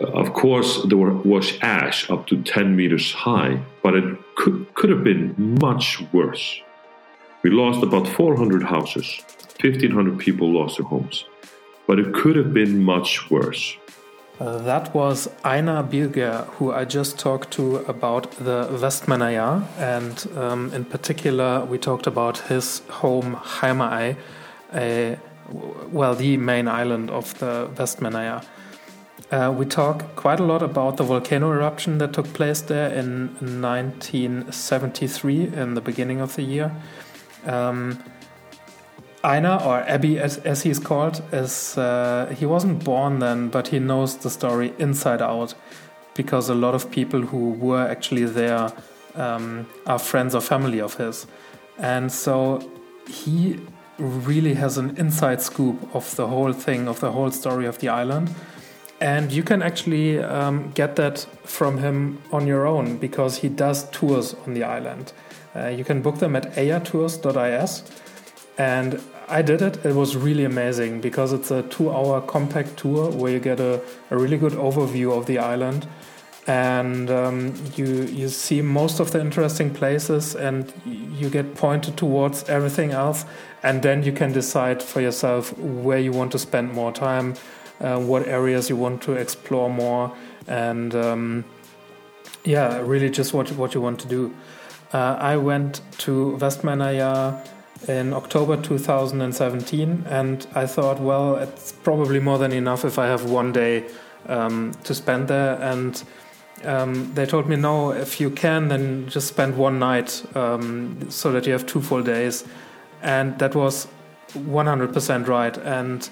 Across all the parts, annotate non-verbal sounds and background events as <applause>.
of course, there was ash up to 10 meters high, but it could, could have been much worse. We lost about 400 houses, 1,500 people lost their homes, but it could have been much worse. Uh, that was Einar Birgir, who I just talked to about the Vestmannaeyjar, and um, in particular, we talked about his home Heimaey, a, well, the main island of the Vestmannaeyjar. Uh, we talk quite a lot about the volcano eruption that took place there in 1973, in the beginning of the year. Um, Einar, or Abby as, as he's called, is uh, he wasn't born then, but he knows the story inside out because a lot of people who were actually there um, are friends or family of his. And so he really has an inside scoop of the whole thing, of the whole story of the island. And you can actually um, get that from him on your own because he does tours on the island. Uh, you can book them at eyjartours.is. And I did it. It was really amazing because it's a two hour compact tour where you get a, a really good overview of the island and um, you you see most of the interesting places and you get pointed towards everything else and then you can decide for yourself where you want to spend more time uh, what areas you want to explore more and um, yeah really just what what you want to do uh, I went to Vestmannaeyjar in October 2017, and I thought, well, it's probably more than enough if I have one day um, to spend there. And um, they told me, no, if you can, then just spend one night um, so that you have two full days. And that was 100% right. And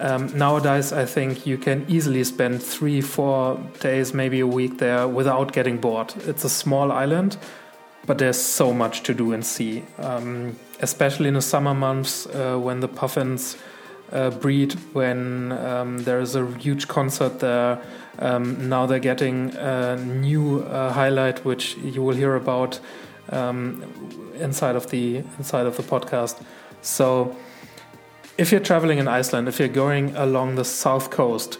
um, nowadays, I think you can easily spend three, four days, maybe a week there without getting bored. It's a small island but there's so much to do and see, um, especially in the summer months uh, when the puffins uh, breed, when um, there is a huge concert there. Um, now they're getting a new uh, highlight, which you will hear about um, inside of the inside of the podcast. So, if you're traveling in Iceland, if you're going along the south coast,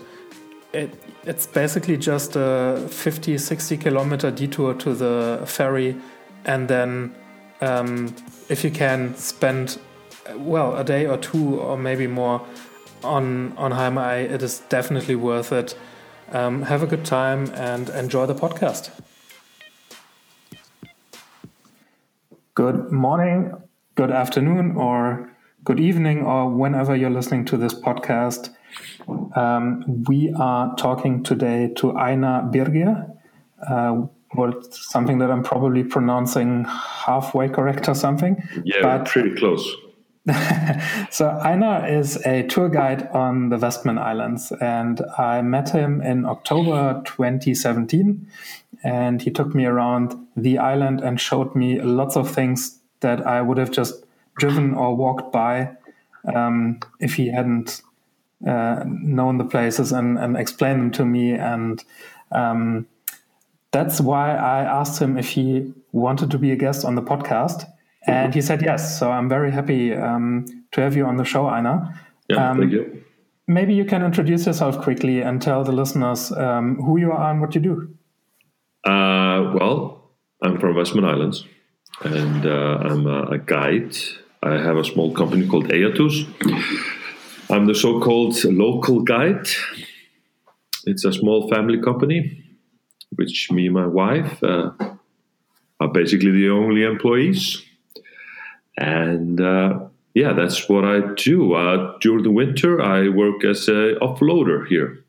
it, it's basically just a 50, 60 kilometer detour to the ferry and then um, if you can spend well a day or two or maybe more on on Heimaey, it is definitely worth it. Um, have a good time and enjoy the podcast. Good morning, good afternoon, or good evening, or whenever you're listening to this podcast. Um, we are talking today to Einar Birgir. Uh, something that I'm probably pronouncing halfway correct or something. Yeah, but, pretty close. <laughs> so Einar is a tour guide on the Westman Islands, and I met him in October 2017, and he took me around the island and showed me lots of things that I would have just driven or walked by um, if he hadn't uh, known the places and, and explained them to me and. Um, that's why I asked him if he wanted to be a guest on the podcast. And he said yes. So I'm very happy um, to have you on the show, Einar. Yeah, um, thank you. Maybe you can introduce yourself quickly and tell the listeners um, who you are and what you do. Uh, well, I'm from Westman Islands and uh, I'm a, a, guide. I have a small company called Eyjartours. I'm the so called local guide. It's a small family company which me and my wife uh, are basically the only employees. And uh, yeah, that's what I do. Uh, during the winter, I work as a offloader here,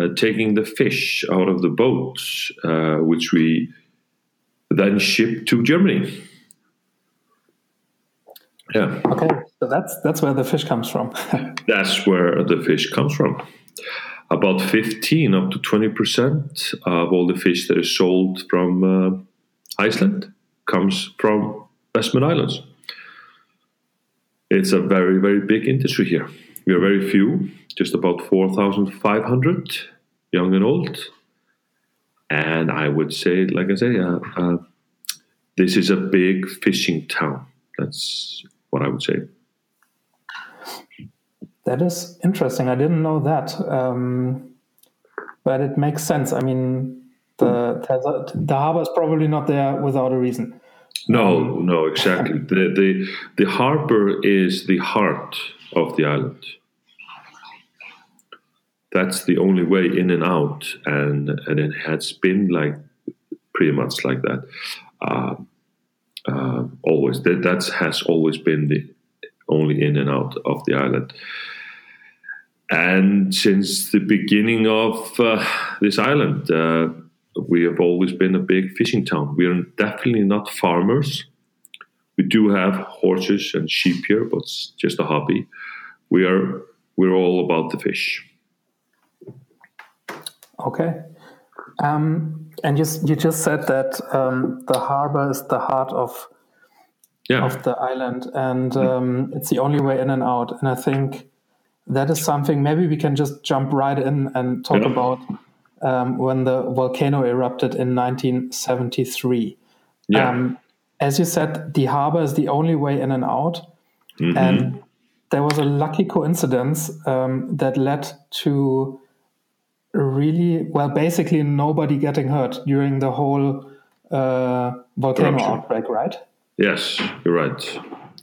uh, taking the fish out of the boats, uh, which we then ship to Germany. Yeah. Okay, so that's that's where the fish comes from. <laughs> that's where the fish comes from about 15 up to 20% of all the fish that is sold from uh, Iceland comes from Westman Islands. It's a very, very big industry here. We are very few, just about 4,500, young and old. And I would say, like I say, uh, uh, this is a big fishing town. That's what I would say. That is interesting. I didn't know that. Um, but it makes sense. I mean, the the harbor is probably not there without a reason. No, no, exactly. <laughs> the, the the harbor is the heart of the island. That's the only way in and out, and and it has been like pretty much like that. Uh, uh, always that has always been the only in and out of the island. And since the beginning of uh, this island, uh, we have always been a big fishing town. We are definitely not farmers. We do have horses and sheep here, but it's just a hobby. We are we're all about the fish. Okay. Um, and you, you just said that um, the harbor is the heart of yeah. of the island, and um, it's the only way in and out. And I think that is something. Maybe we can just jump right in and talk yeah. about um, when the volcano erupted in 1973. Yeah. Um, as you said, the harbor is the only way in and out, mm-hmm. and there was a lucky coincidence um, that led to really well, basically nobody getting hurt during the whole uh, volcano Eruption. outbreak, right? Yes, you're right.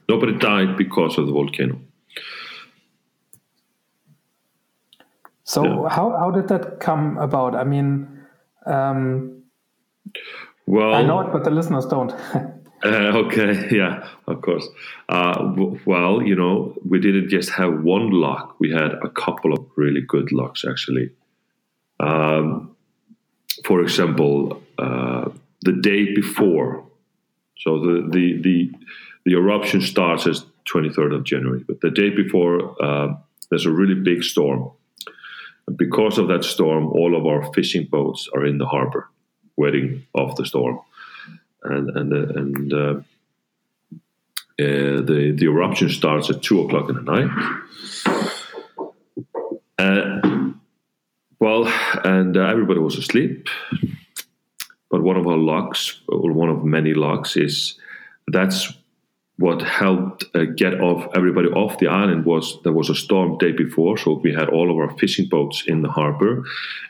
Nobody died because of the volcano. So yeah. how how did that come about? I mean, um, well, I know it, but the listeners don't. <laughs> Uh, okay, <laughs> yeah, of course. Uh, w- well, you know, we didn't just have one lock; we had a couple of really good locks, actually. Um, for example, uh, the day before, so the, the the the eruption starts as 23rd of January, but the day before, uh, there's a really big storm. And because of that storm, all of our fishing boats are in the harbor, waiting off the storm, and and uh, and. Uh, uh, the the eruption starts at two o'clock in the night. Uh, well, and uh, everybody was asleep. But one of our locks, or one of many locks, is that's what helped uh, get off everybody off the island was there was a storm day before, so we had all of our fishing boats in the harbor,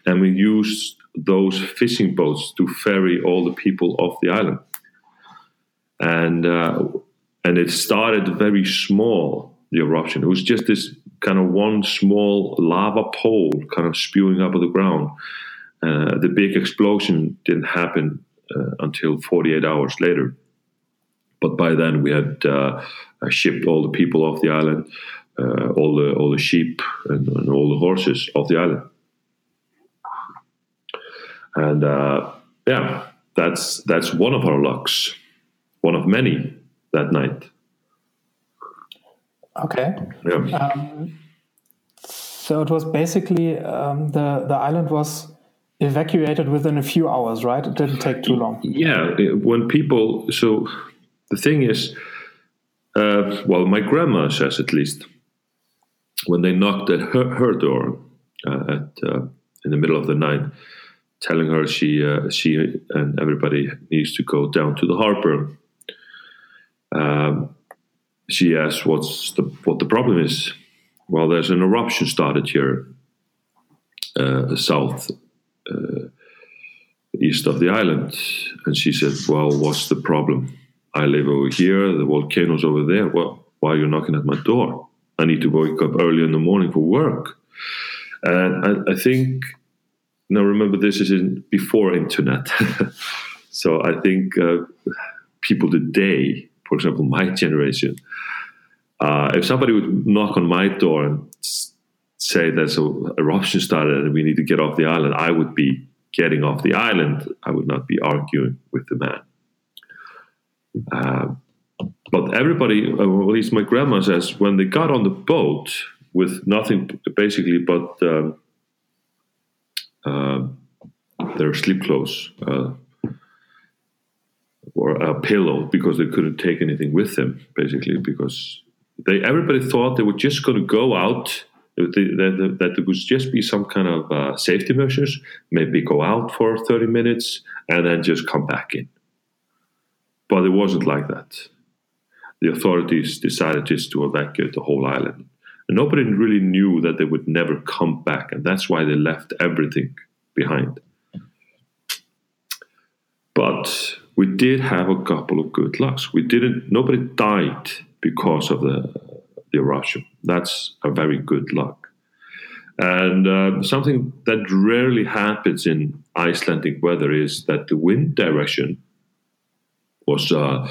and we used those fishing boats to ferry all the people off the island. And uh, and it started very small. The eruption. It was just this kind of one small lava pole kind of spewing up of the ground. Uh, the big explosion didn't happen uh, until 48 hours later. But by then we had uh, shipped all the people off the island, uh, all the all the sheep and, and, all the horses off the island. And uh, yeah, that's that's one of our lucks, one of many that night. Okay. Yeah. Um, so it was basically um, the the island was evacuated within a few hours, right? It didn't take too long. Yeah, when people so the thing is, uh, well, my grandma says at least when they knocked at her, her door uh, at uh, in the middle of the night, telling her she uh, she and everybody needs to go down to the harbor. Um, she asked what's the what the problem is. Well, there's an eruption started here, uh, south, uh, east of the island, and she said, "Well, what's the problem? I live over here. The volcano's over there. Well, why are you knocking at my door? I need to wake up early in the morning for work." And I, I think now remember this is in before internet, <laughs> so I think uh, people today for example, my generation, uh, if somebody would knock on my door and say there's a eruption started and we need to get off the island, I would be getting off the island. I would not be arguing with the man. Uh, but everybody, uh, at least my grandma says, when they got on the boat with nothing basically but uh, uh their sleep clothes, uh, or a pillow because they couldn't take anything with them, basically, because they everybody thought they were just going to go out. That, that, there would just be some kind of uh, safety measures, maybe go out for 30 minutes and then just come back in. But it wasn't like that. The authorities decided just to evacuate the whole island. And nobody really knew that they would never come back, and that's why they left everything behind. But we did have a couple of good lucks. We didn't. Nobody died because of the the eruption. That's a very good luck. And uh, something that rarely happens in Icelandic weather is that the wind direction was uh,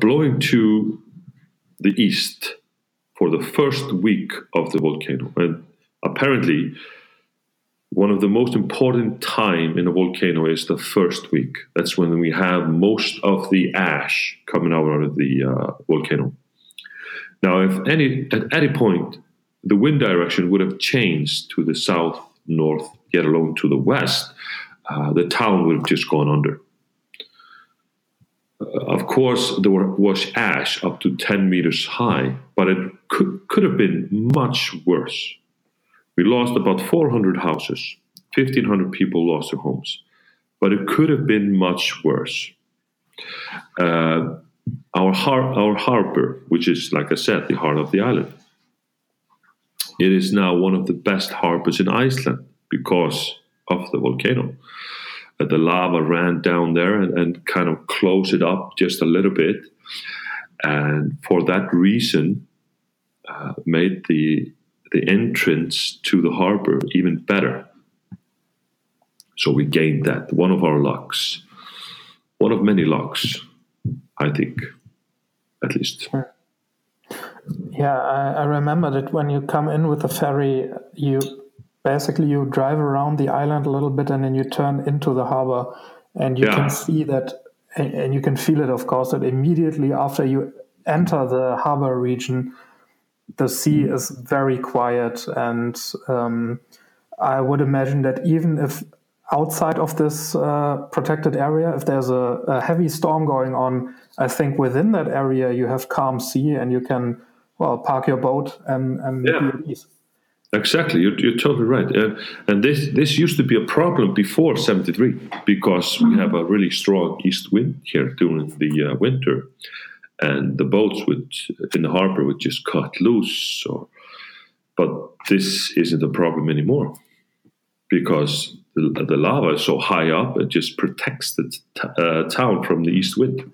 blowing to the east for the first week of the volcano. And apparently, one of the most important time in a volcano is the first week. That's when we have most of the ash coming out of the uh, volcano. Now, if any at any point the wind direction would have changed to the south, north, yet alone to the west, uh, the town would have just gone under. Uh, of course, there was ash up to 10 meters high, but it could, could have been much worse. We lost about 400 houses, 1,500 people lost their homes, but it could have been much worse. Uh, our, har- our harbor, which is, like I said, the heart of the island, it is now one of the best harbors in Iceland because of the volcano. Uh, the lava ran down there and, and kind of closed it up just a little bit. And for that reason, uh, made the the entrance to the harbor even better. So we gained that. One of our locks. One of many locks, I think, at least. Yeah, I, I remember that when you come in with the ferry, you basically you drive around the island a little bit and then you turn into the harbor and you yeah. can see that and you can feel it of course that immediately after you enter the harbor region the sea mm. is very quiet and um, i would imagine that even if outside of this uh, protected area if there's a, a, heavy storm going on i think within that area you have calm sea and you can well park your boat and, and yeah. be at ease Exactly, you're, you're totally right. And, and this this used to be a problem before '73 because we have a really strong east wind here during the uh, winter, and the boats would in the harbor would just cut loose. Or, but this isn't a problem anymore because the, the lava is so high up; it just protects the t- uh, town from the east wind.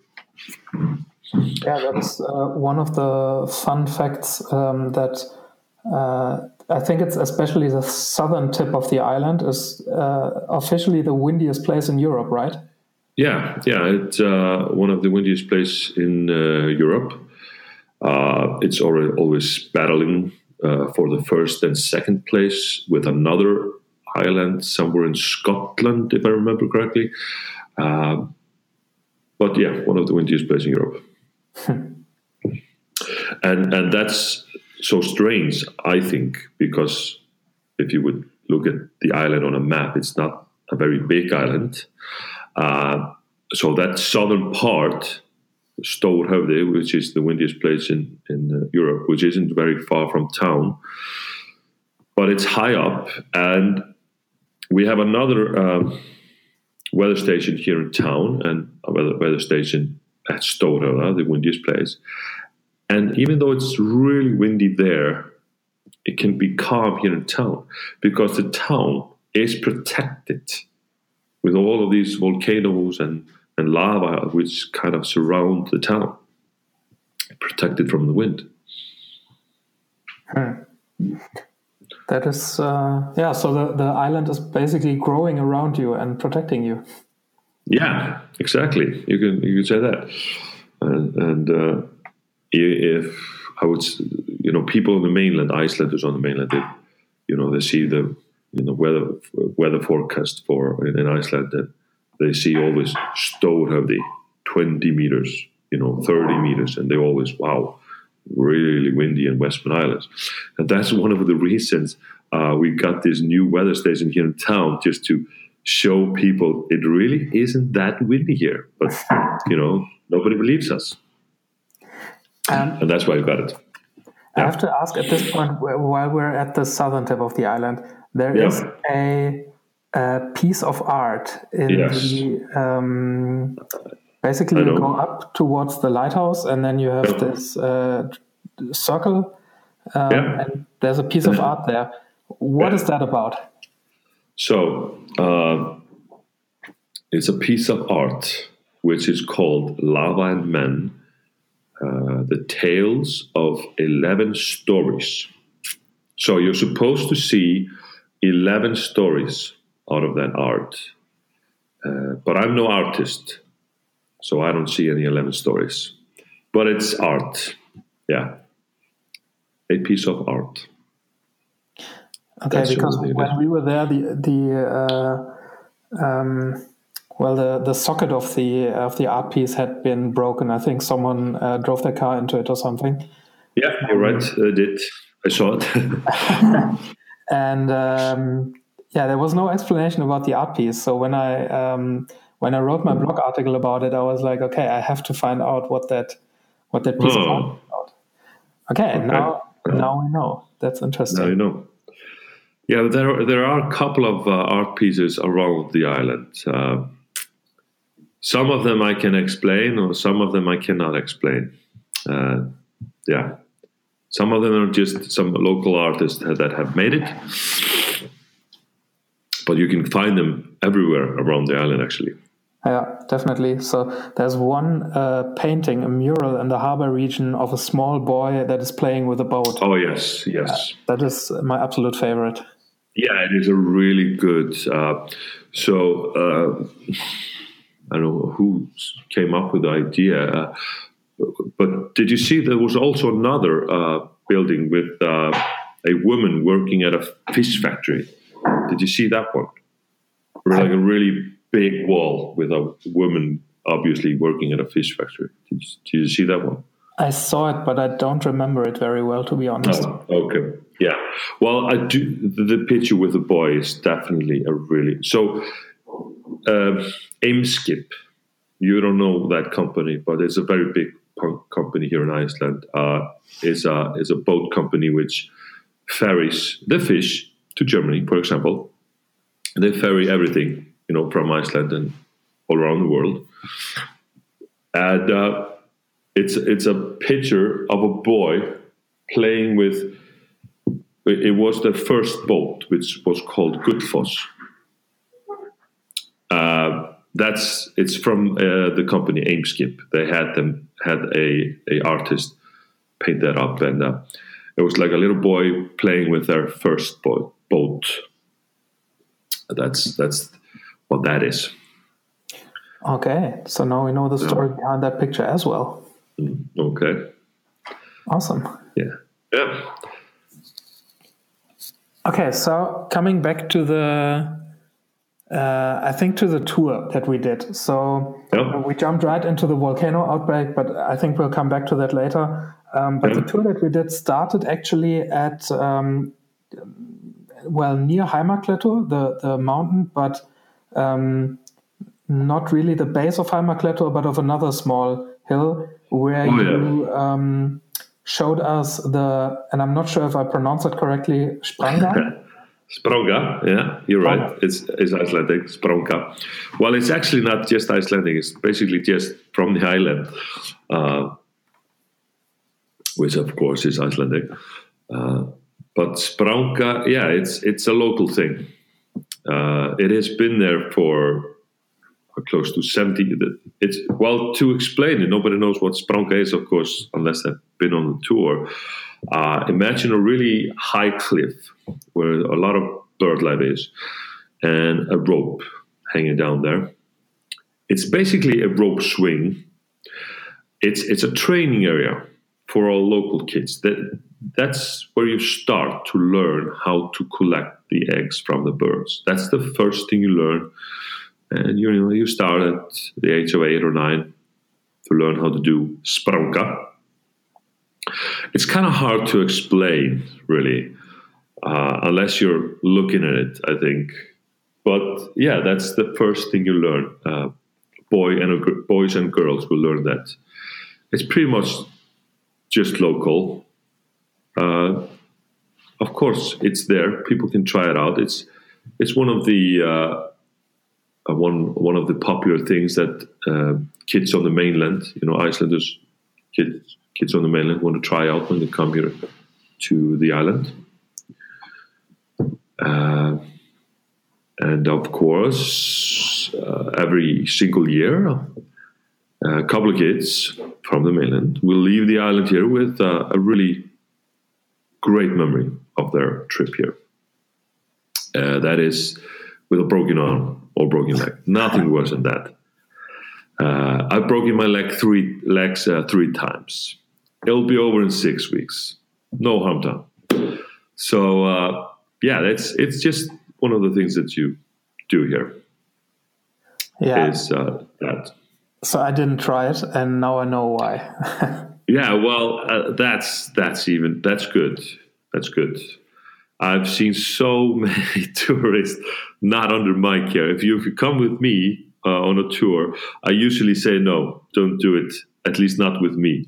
Yeah, that's uh, one of the fun facts um, that uh, I think it's especially the southern tip of the island is uh, officially the windiest place in Europe, right? Yeah, yeah, it's uh, one of the windiest places in uh, Europe. Uh, it's already always battling uh, for the first and second place with another island somewhere in Scotland, if I remember correctly. Uh, but yeah, one of the windiest places in Europe. <laughs> and and that's so strange, I think, because if you would look at the island on a map, it's not a very big island. Uh, so that southern part, Stórhöfði, which is the windiest place in, in uh, Europe, which isn't very far from town, but it's high up. And we have another um, weather station here in town and a weather, weather station at Stórhöfði, the windiest place. And even though it's really windy there, it can be calm here in town because the town is protected with all of these volcanoes and, and lava which kind of surround the town, protected from the wind. Hmm. That is, uh, yeah. So the, the island is basically growing around you and protecting you. Yeah, exactly. You can you can say that, and, and uh, if I would, you know, people on the mainland, Icelanders on the mainland, they, you know, they see the, you know, weather weather forecast for in, Iceland, that they see always the 20 meters, you know, 30 meters, and they always, wow, really windy in Westman Islands. And that's one of the reasons uh, we got this new weather station here in town, just to show people it really isn't that windy here. But, you know, nobody believes us. Um, and that's why we got it. I have to ask at this point, while we're at the southern tip of the island, there yeah. is a, a, piece of art in yes. the. Um, basically, you go up towards the lighthouse, and then you have yeah. this uh, circle, um, yeah. and there's a piece of art there. What is that about? So uh, it's a piece of art which is called Lava and Men uh, The Tales of 11 Stories. So you're supposed to see 11 stories out of that art. Uh, but I'm no artist, so I don't see any 11 stories. But it's art. Yeah. A piece of art. Okay, That's because when we were there, the the uh, um, well, the, the socket of the of the art piece had been broken. I think someone uh, drove their car into it or something. Yeah, you're right. I did. I saw it. <laughs> <laughs> and um, yeah, there was no explanation about the art piece. So when I um, when I wrote my blog article about it, I was like, okay, I have to find out what that what that piece oh. about. Okay, okay, now now we know. That's interesting. Now you know. Yeah, there there are a couple of uh, art pieces around the island. Uh, some of them I can explain, or some of them I cannot explain. Uh, yeah, some of them are just some local artists that have made it, but you can find them everywhere around the island, actually. Yeah, definitely. So there's one uh, painting, a mural in the harbor region of a small boy that is playing with a boat. Oh yes, yes. that is my absolute favorite. Yeah, it is a really good. Uh, so uh, I don't know who came up with the idea, uh, but did you see there was also another uh, building with uh, a woman working at a fish factory? Did you see that one? Like a really big wall with a woman obviously working at a fish factory. Did you, did you see that one? I saw it, but I don't remember it very well, to be honest. Oh, okay, yeah. Well, I do. The picture with the boy is definitely a really so uh, Eimskip. You don't know that company, but it's a very big company here in Iceland. Uh, is a is a boat company which ferries the fish to Germany, for example. They ferry everything, you know, from Iceland and all around the world. And uh, it's it's a picture of a boy playing with. It was the first boat, which was called Gullfoss uh, that's it's from uh, the company Eimskip. They had them had a a artist paint that up, and uh, it was like a little boy playing with their first boat. boat. That's that's what that is. Okay, so now we know the story yeah. behind that picture as well. Mm, okay. Awesome. Yeah. Yeah. Okay, so coming back to the uh, I think to the tour that we did. So we jumped right into the volcano outbreak, but I think we'll come back to that later. Um, but the tour that we did started actually at, um, well, near Heimaklettur, the, the mountain, but um, not really the base of Heimaklettur, but of another small hill where oh, you yeah. Um, showed us the, and I'm not sure if I pronounce it correctly, Spranga. <laughs> Spronga, yeah, you're right. It's, it's Icelandic, Spronga. Well, it's actually not just Icelandic, it's basically just from the island, uh, which of course is Icelandic. Uh, but Spronga, yeah, it's, it's a local thing. Uh, it has been there for close to 70. It's, well, to explain it, nobody knows what Spronga is, of course, unless they've been on the tour. Uh, imagine a really high cliff where a lot of bird life is and a rope hanging down there. It's basically a rope swing. It's it's a training area for all local kids. That that's where you start to learn how to collect the eggs from the birds. That's the first thing you learn, and you know you start at the age of eight or nine to learn how to do spranga, it's kind of hard to explain, really, uh, unless you're looking at it, I think. But yeah, that's the first thing you learn. Uh, boy and boys and girls will learn that. It's pretty much just local. Uh, of course, it's there. People can try it out. It's it's one of the uh, one one of the popular things that uh, kids on the mainland, you know, Icelanders, kids kids on the mainland want to try out when they come here to the island. Uh, and of course, uh, every single year, a couple of kids from the mainland will leave the island here with uh, a really great memory of their trip here. Uh, that is with a broken arm or broken leg. Nothing worse than that. Uh, I've broken my leg three legs uh, three times. It'll be over in six weeks. No harm done. So uh, yeah, it's it's just one of the things that you do here. Yeah. Is uh, that. So I didn't try it, and now I know why. <laughs> yeah, well, uh, that's that's even that's good. That's good. I've seen so <laughs> many tourists not under my care. If you if you come with me uh, on a tour, I usually say no, don't do it. At least not with me.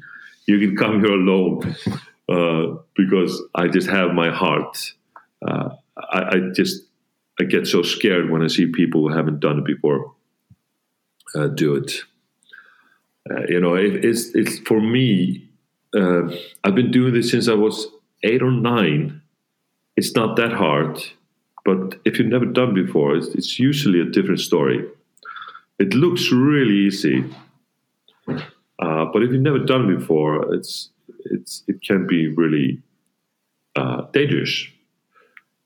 You can come here alone <laughs> uh, because I just have my heart. Uh, I, I, just I get so scared when I see people who haven't done it before uh, do it. Uh, you know, it, it's it's for me. Uh, I've been doing this since I was eight or nine it's not that hard. But if you've never done before, it's, it's usually a different story. It looks really easy, uh, but if you've never done it before, it's it's it can be really uh, dangerous.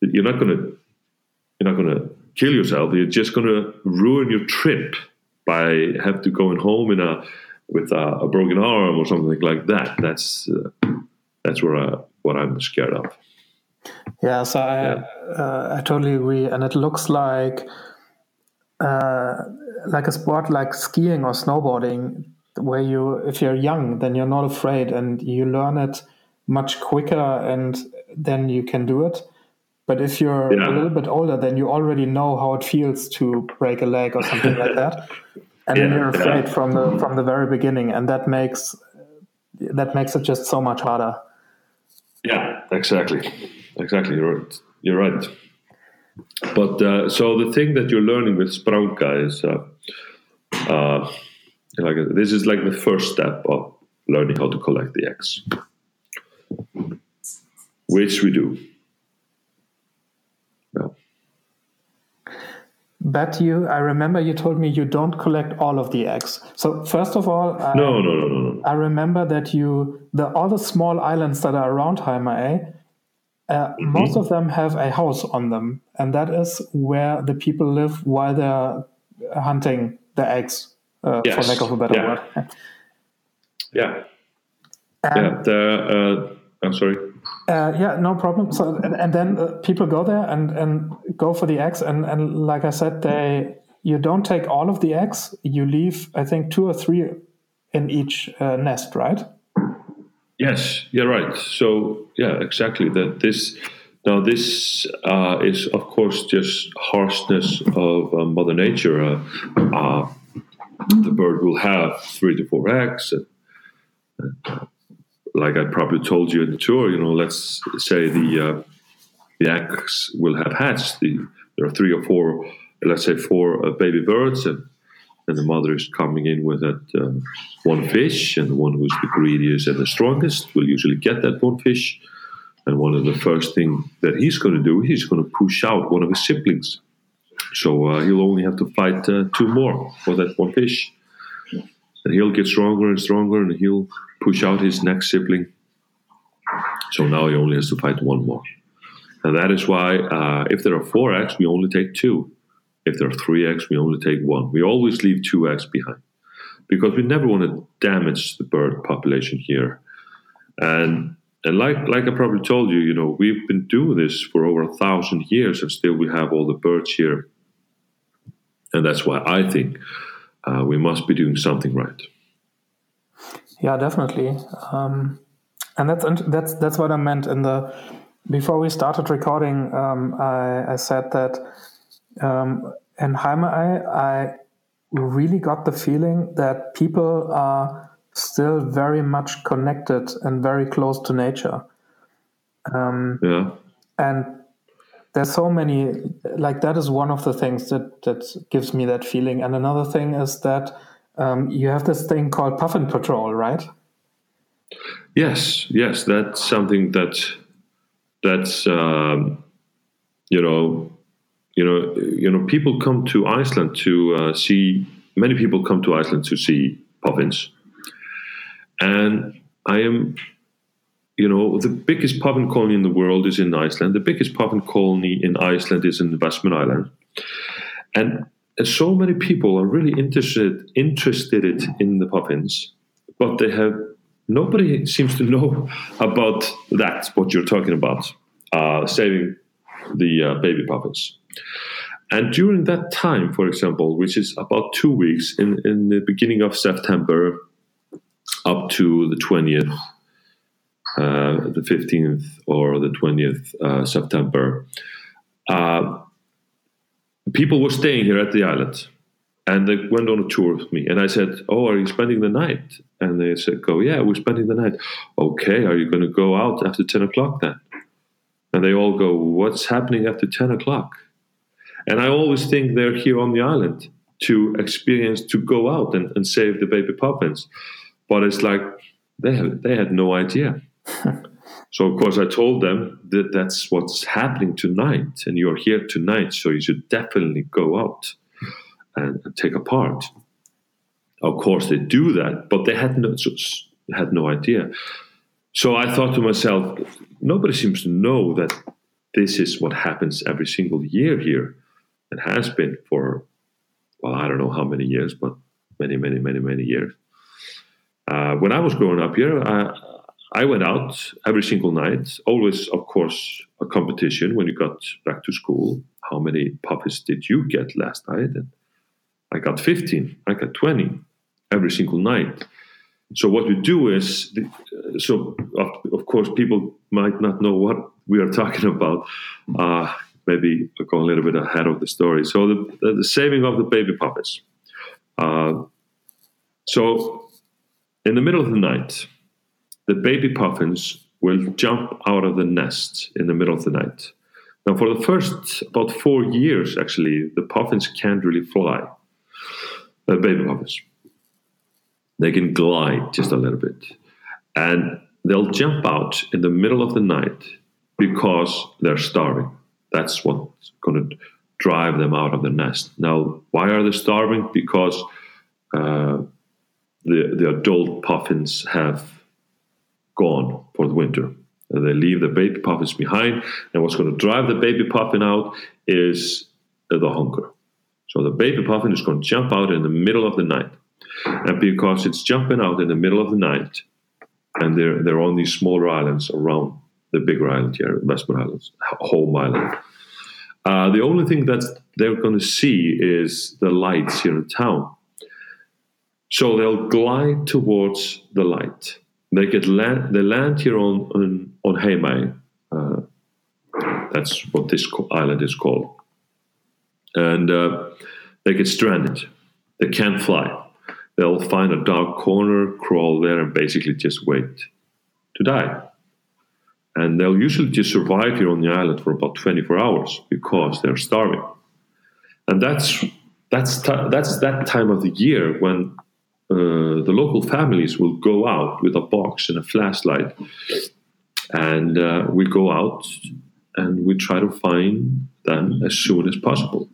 You're not gonna you're not gonna kill yourself. You're just gonna ruin your trip by have to going home in a with a, a broken arm or something like that. That's uh, that's where I, what I'm scared of. Yeah, so I yeah. Uh, I totally agree, and it looks like uh, like a sport like skiing or snowboarding, where you if you're young, then you're not afraid, and you learn it much quicker, and then you can do it. But if you're yeah. a little bit older, then you already know how it feels to break a leg or something like that, <laughs> and yeah, then you're afraid from the from the very beginning, and that makes that makes it just so much harder. Yeah, exactly exactly. You're right. You're right. But uh, so the thing that you're learning with Spranga is uh, uh, like this is like the first step of learning how to collect the eggs, which we do. Yeah. But you, I remember you told me you don't collect all of the eggs. So first of all, I, no, no, no, no, no. I remember that you the all the small islands that are around Heimaey, uh, mm-hmm. Most of them have a house on them, and that is where the people live while they're hunting the eggs, uh, yes. for lack of a better yeah. word. <laughs> yeah. yeah. The, uh, I'm sorry. Uh, yeah, no problem. So, and, and then uh, people go there and, and go for the eggs, and, and like I said, they you don't take all of the eggs. You leave, I think, two or three in each uh, nest, right? Yes, you're right. So yeah, exactly. That this now this uh, is of course just harshness of uh, Mother Nature. Uh, uh the bird will have three to four eggs. And, and, uh, like I probably told you in the tour, you know, let's say the uh, the eggs will have hatched. The, there are three or four, let's say four baby birds, and and the mother is coming in with that uh, one fish, and the one who's the greediest and the strongest will usually get that one fish. And one of the first thing that he's going to do, he's going to push out one of his siblings. So uh, he'll only have to fight uh, two more for that one fish. And he'll get stronger and stronger, and he'll push out his next sibling. So now he only has to fight one more. And that is why, uh, if there are four eggs, we only take two. If there are three eggs, we only take one. We always leave two eggs behind because we never want to damage the bird population here. And and like like I probably told you, you know, we've been doing this for over a thousand years, and still we have all the birds here. And that's why I think uh, we must be doing something right. Yeah, definitely. Um, and that's that's that's what I meant in the before we started recording. Um, I, I said that um, in Heimaey, I really got the feeling that people are still very much connected and very close to nature. Um, yeah. And there's so many, like that is one of the things that, that gives me that feeling. And another thing is that um, you have this thing called puffin patrol, right? Yes, yes, that's something that that's um, you know you know, you know, people come to Iceland to uh, see. Many people come to Iceland to see puffins, and I am, you know, the biggest puffin colony in the world is in Iceland. The biggest puffin colony in Iceland is in Westman Island, and so many people are really interested interested in the puffins, but they have nobody seems to know <laughs> about that. What you're talking about, uh, saving the uh, baby puffins. And during that time, for example, which is about two weeks in, in the beginning of September up to the 20th, uh, the 15th or the 20th uh, September, uh, people were staying here at the island and they went on a tour with me. And I said, Oh, are you spending the night? And they said, Go, yeah, we're spending the night. Okay, are you going to go out after 10 o'clock then? And they all go, What's happening after 10 o'clock? And I always think they're here on the island to experience, to go out and, and save the baby puffins. But it's like they, have, they had no idea. <laughs> so, of course, I told them that that's what's happening tonight, and you're here tonight, so you should definitely go out and, and take a part. Of course, they do that, but they had no, had no idea. So I thought to myself, nobody seems to know that this is what happens every single year here. It has been for, well, I don't know how many years, but many, many, many, many years. Uh, when I was growing up here, I, I went out every single night. Always, of course, a competition when you got back to school. How many puppies did you get last night? And I got 15. I got 20 every single night. So what we do is, so of, course people might not know what we are talking about. Uh, maybe I'll go a little bit ahead of the story. So the, the, the saving of the baby puppies. Uh, so in the middle of the night, the baby puffins will jump out of the nest in the middle of the night. Now, for the first about four years, actually, the puffins can't really fly. The baby puffins. They can glide just a little bit. And they'll jump out in the middle of the night because they're starving. That's what's going to drive them out of the nest. Now, why are they starving? Because uh, the, the adult puffins have gone for the winter. And they leave the baby puffins behind. And what's going to drive the baby puffin out is the hunger. So the baby puffin is going to jump out in the middle of the night. And because it's jumping out in the middle of the night, and they're, they're on these smaller islands around the bigger island here, Westman Islands, Home Island. Uh, the only thing that they're going to see is the lights here in town. So they'll glide towards the light. They get land. They land here on on, on Heimaey. Uh, that's what this island is called, and uh, they get stranded. They can't fly they'll find a dark corner, crawl there, and basically just wait to die. And they'll usually just survive here on the island for about 24 hours because they're starving. And that's that's that's that time of the year when uh, the local families will go out with a box and a flashlight, and uh, we go out and we try to find them as soon as possible.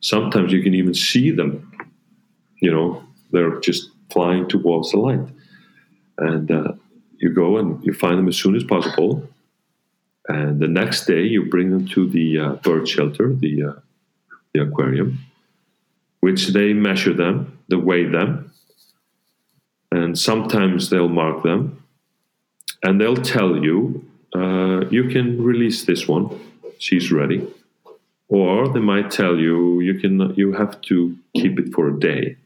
Sometimes you can even see them, you know, they're just flying towards the light. And uh, you go and you find them as soon as possible. And the next day, you bring them to the uh, bird shelter, the, uh, the aquarium, which they measure them, they weigh them, and sometimes they'll mark them, and they'll tell you, uh, you can release this one, she's ready. Or they might tell you, you can, you have to keep it for a day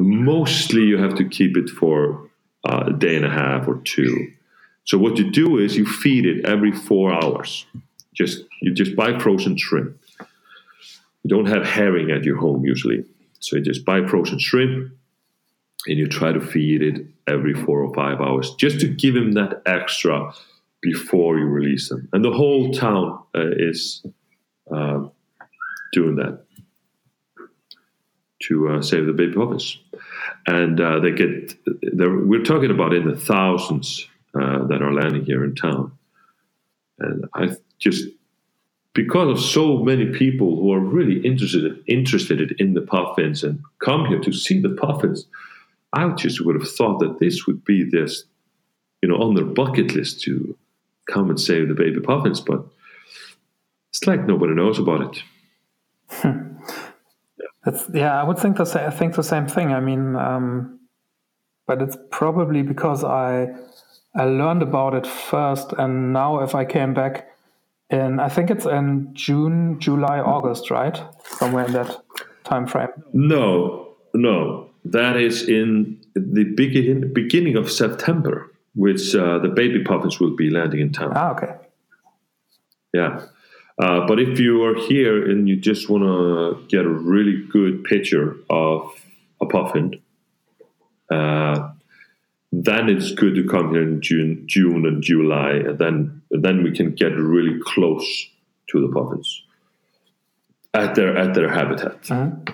mostly you have to keep it for uh, a day and a half or two. So what you do is you feed it every four hours. Just you just buy frozen shrimp. You don't have herring at your home usually, so you just buy frozen shrimp, and you try to feed it every four or five hours, just to give him that extra before you release them. And the whole town uh, is uh, doing that to uh, save the baby puppies. And uh, they get, we're talking about in the thousands uh, that are landing here in town. And I just because of so many people who are really interested interested in the puffins and come here to see the puffins, I just would have thought that this would be this, you know, on their bucket list to come and save the baby puffins, but it's like nobody knows about it. yeah. yeah, I would think the same, I think the same thing. I mean, um, but it's probably because I I learned about it first, and now if I came back in, I think it's in June, July, August, right? Somewhere in that time frame. No, no, that is in the beginning beginning of September, which uh, the baby puffins will be landing in town. Ah, okay. Yeah. Uh, but if you are here and you just want to get a really good picture of a puffin, uh, then it's good to come here in June, June and July, and then then we can get really close to the puffins at their at their habitat. Mm-hmm.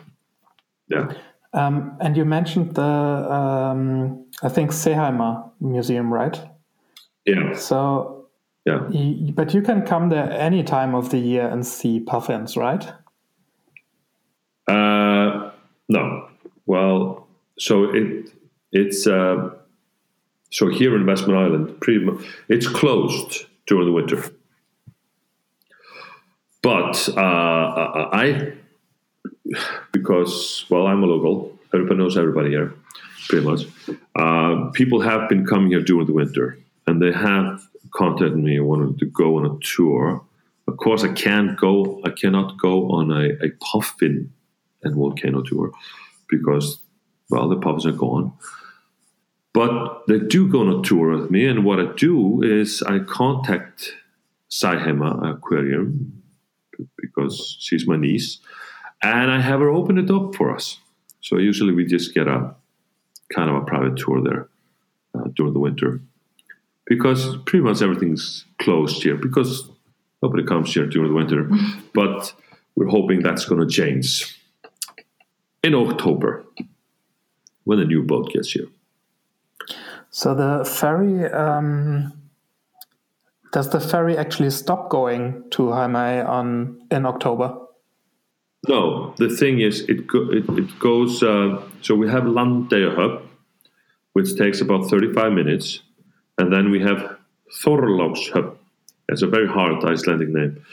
Yeah. Um, and you mentioned the um, I think Sæheimar Museum, right? Yeah. So yeah, you, but you can come there any time of the year and see puffins, right? Uh, no. Well, so it it's. Uh, so here in Westman Island, pretty much, it's closed during the winter. But uh, I, because well, I'm a local. Everybody knows everybody here, pretty much. Uh, people have been coming here during the winter, and they have contacted me wanting to go on a tour. Of course, I can't go. I cannot go on a, a puffin and volcano tour because well, the puffins are gone. But they do go on a tour with me, and what I do is I contact Sæheimar Aquarium because she's my niece, and I have her open it up for us. So usually we just get a kind of a private tour there uh, during the winter because pretty much everything's closed here because nobody comes here during the winter. <laughs> but we're hoping that's going to change in October when the new boat gets here. So the ferry, um, does the ferry actually stop going to Heimaey on in October? No, the thing is, it go, it, it, goes. Uh, so we have Landeyjahöfn, which takes about thirty-five minutes, and then we have Thorlákshöfn. It's a very hard Icelandic name,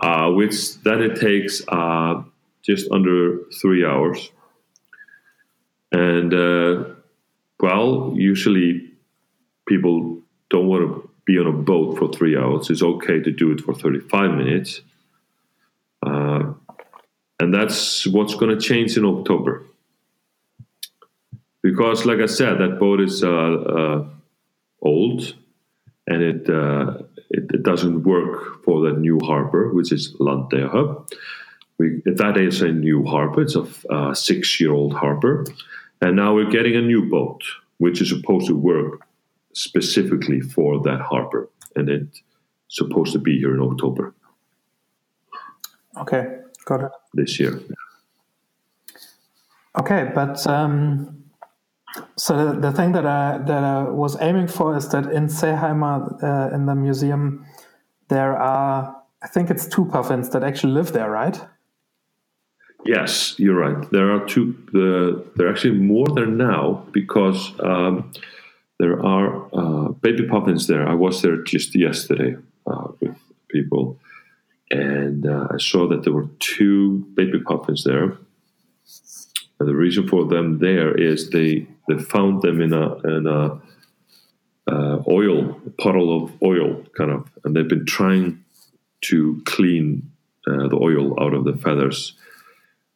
uh, which then it takes uh, just under three hours, and uh, well, usually people don't want to be on a boat for three hours. It's okay to do it for 35 minutes. Uh, and that's what's going to change in October. Because, like I said, that boat is uh, uh, old and it, uh, it, it doesn't work for the new harbor, which is Landeyjahöfn. We, that is a new harbor. It's a uh, six-year-old harbor, and now we're getting a new boat, which is supposed to work specifically for that harbor, and it's supposed to be here in October. Okay, got it. This year. Okay, but um, so the, the, thing that I that I was aiming for is that in Sæheimar, uh, in the museum, there are I think it's two puffins that actually live there, right? Yes, you're right. There are two. Uh, there are actually more there now because um, there are uh, baby puffins there. I was there just yesterday uh, with people, and uh, I saw that there were two baby puffins there. And the reason for them there is they they found them in a in a uh, oil puddle of oil, kind of, and they've been trying to clean uh, the oil out of the feathers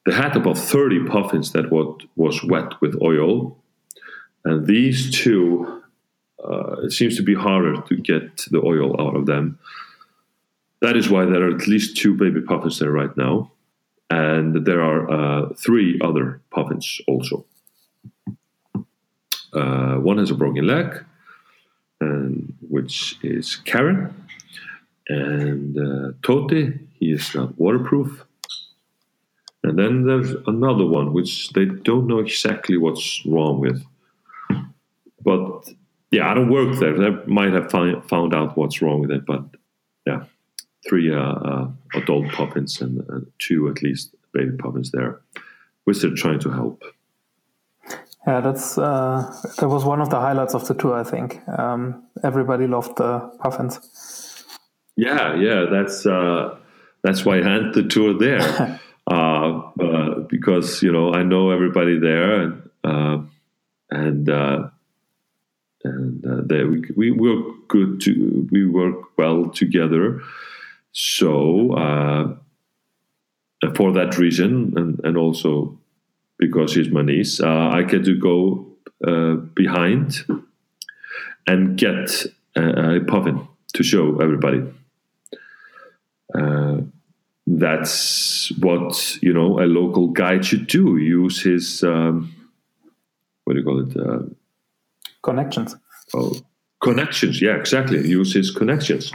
they had about 30 puffins that what was wet with oil. And these two, uh, it seems to be harder to get the oil out of them. That is why there are at least two baby puffins there right now. And there are uh, three other puffins also. Uh, one has a broken leg, and, which is Karen. And uh, he is not waterproof and then there's another one which they don't know exactly what's wrong with. But yeah, I don't work there. They might have find, found out what's wrong with it. But yeah, three uh, uh, adult puffins and uh, two at least baby puffins there, which they're trying to help. Yeah, that's uh, that was one of the highlights of the tour. I think um, everybody loved the puffins. Yeah, yeah, that's uh, that's why I had the tour there <laughs> uh, uh, because you know I know everybody there and uh, and uh, and uh, they, we we work good to we work well together. So uh, for that reason, and and also because she's my niece, uh, I get to go uh, behind and get a, a puffin to show everybody. Uh, that's what you know a local guide should do. Use his um, what do you call it? Uh, Connections. oh, connections. Yeah, exactly. Use his connections.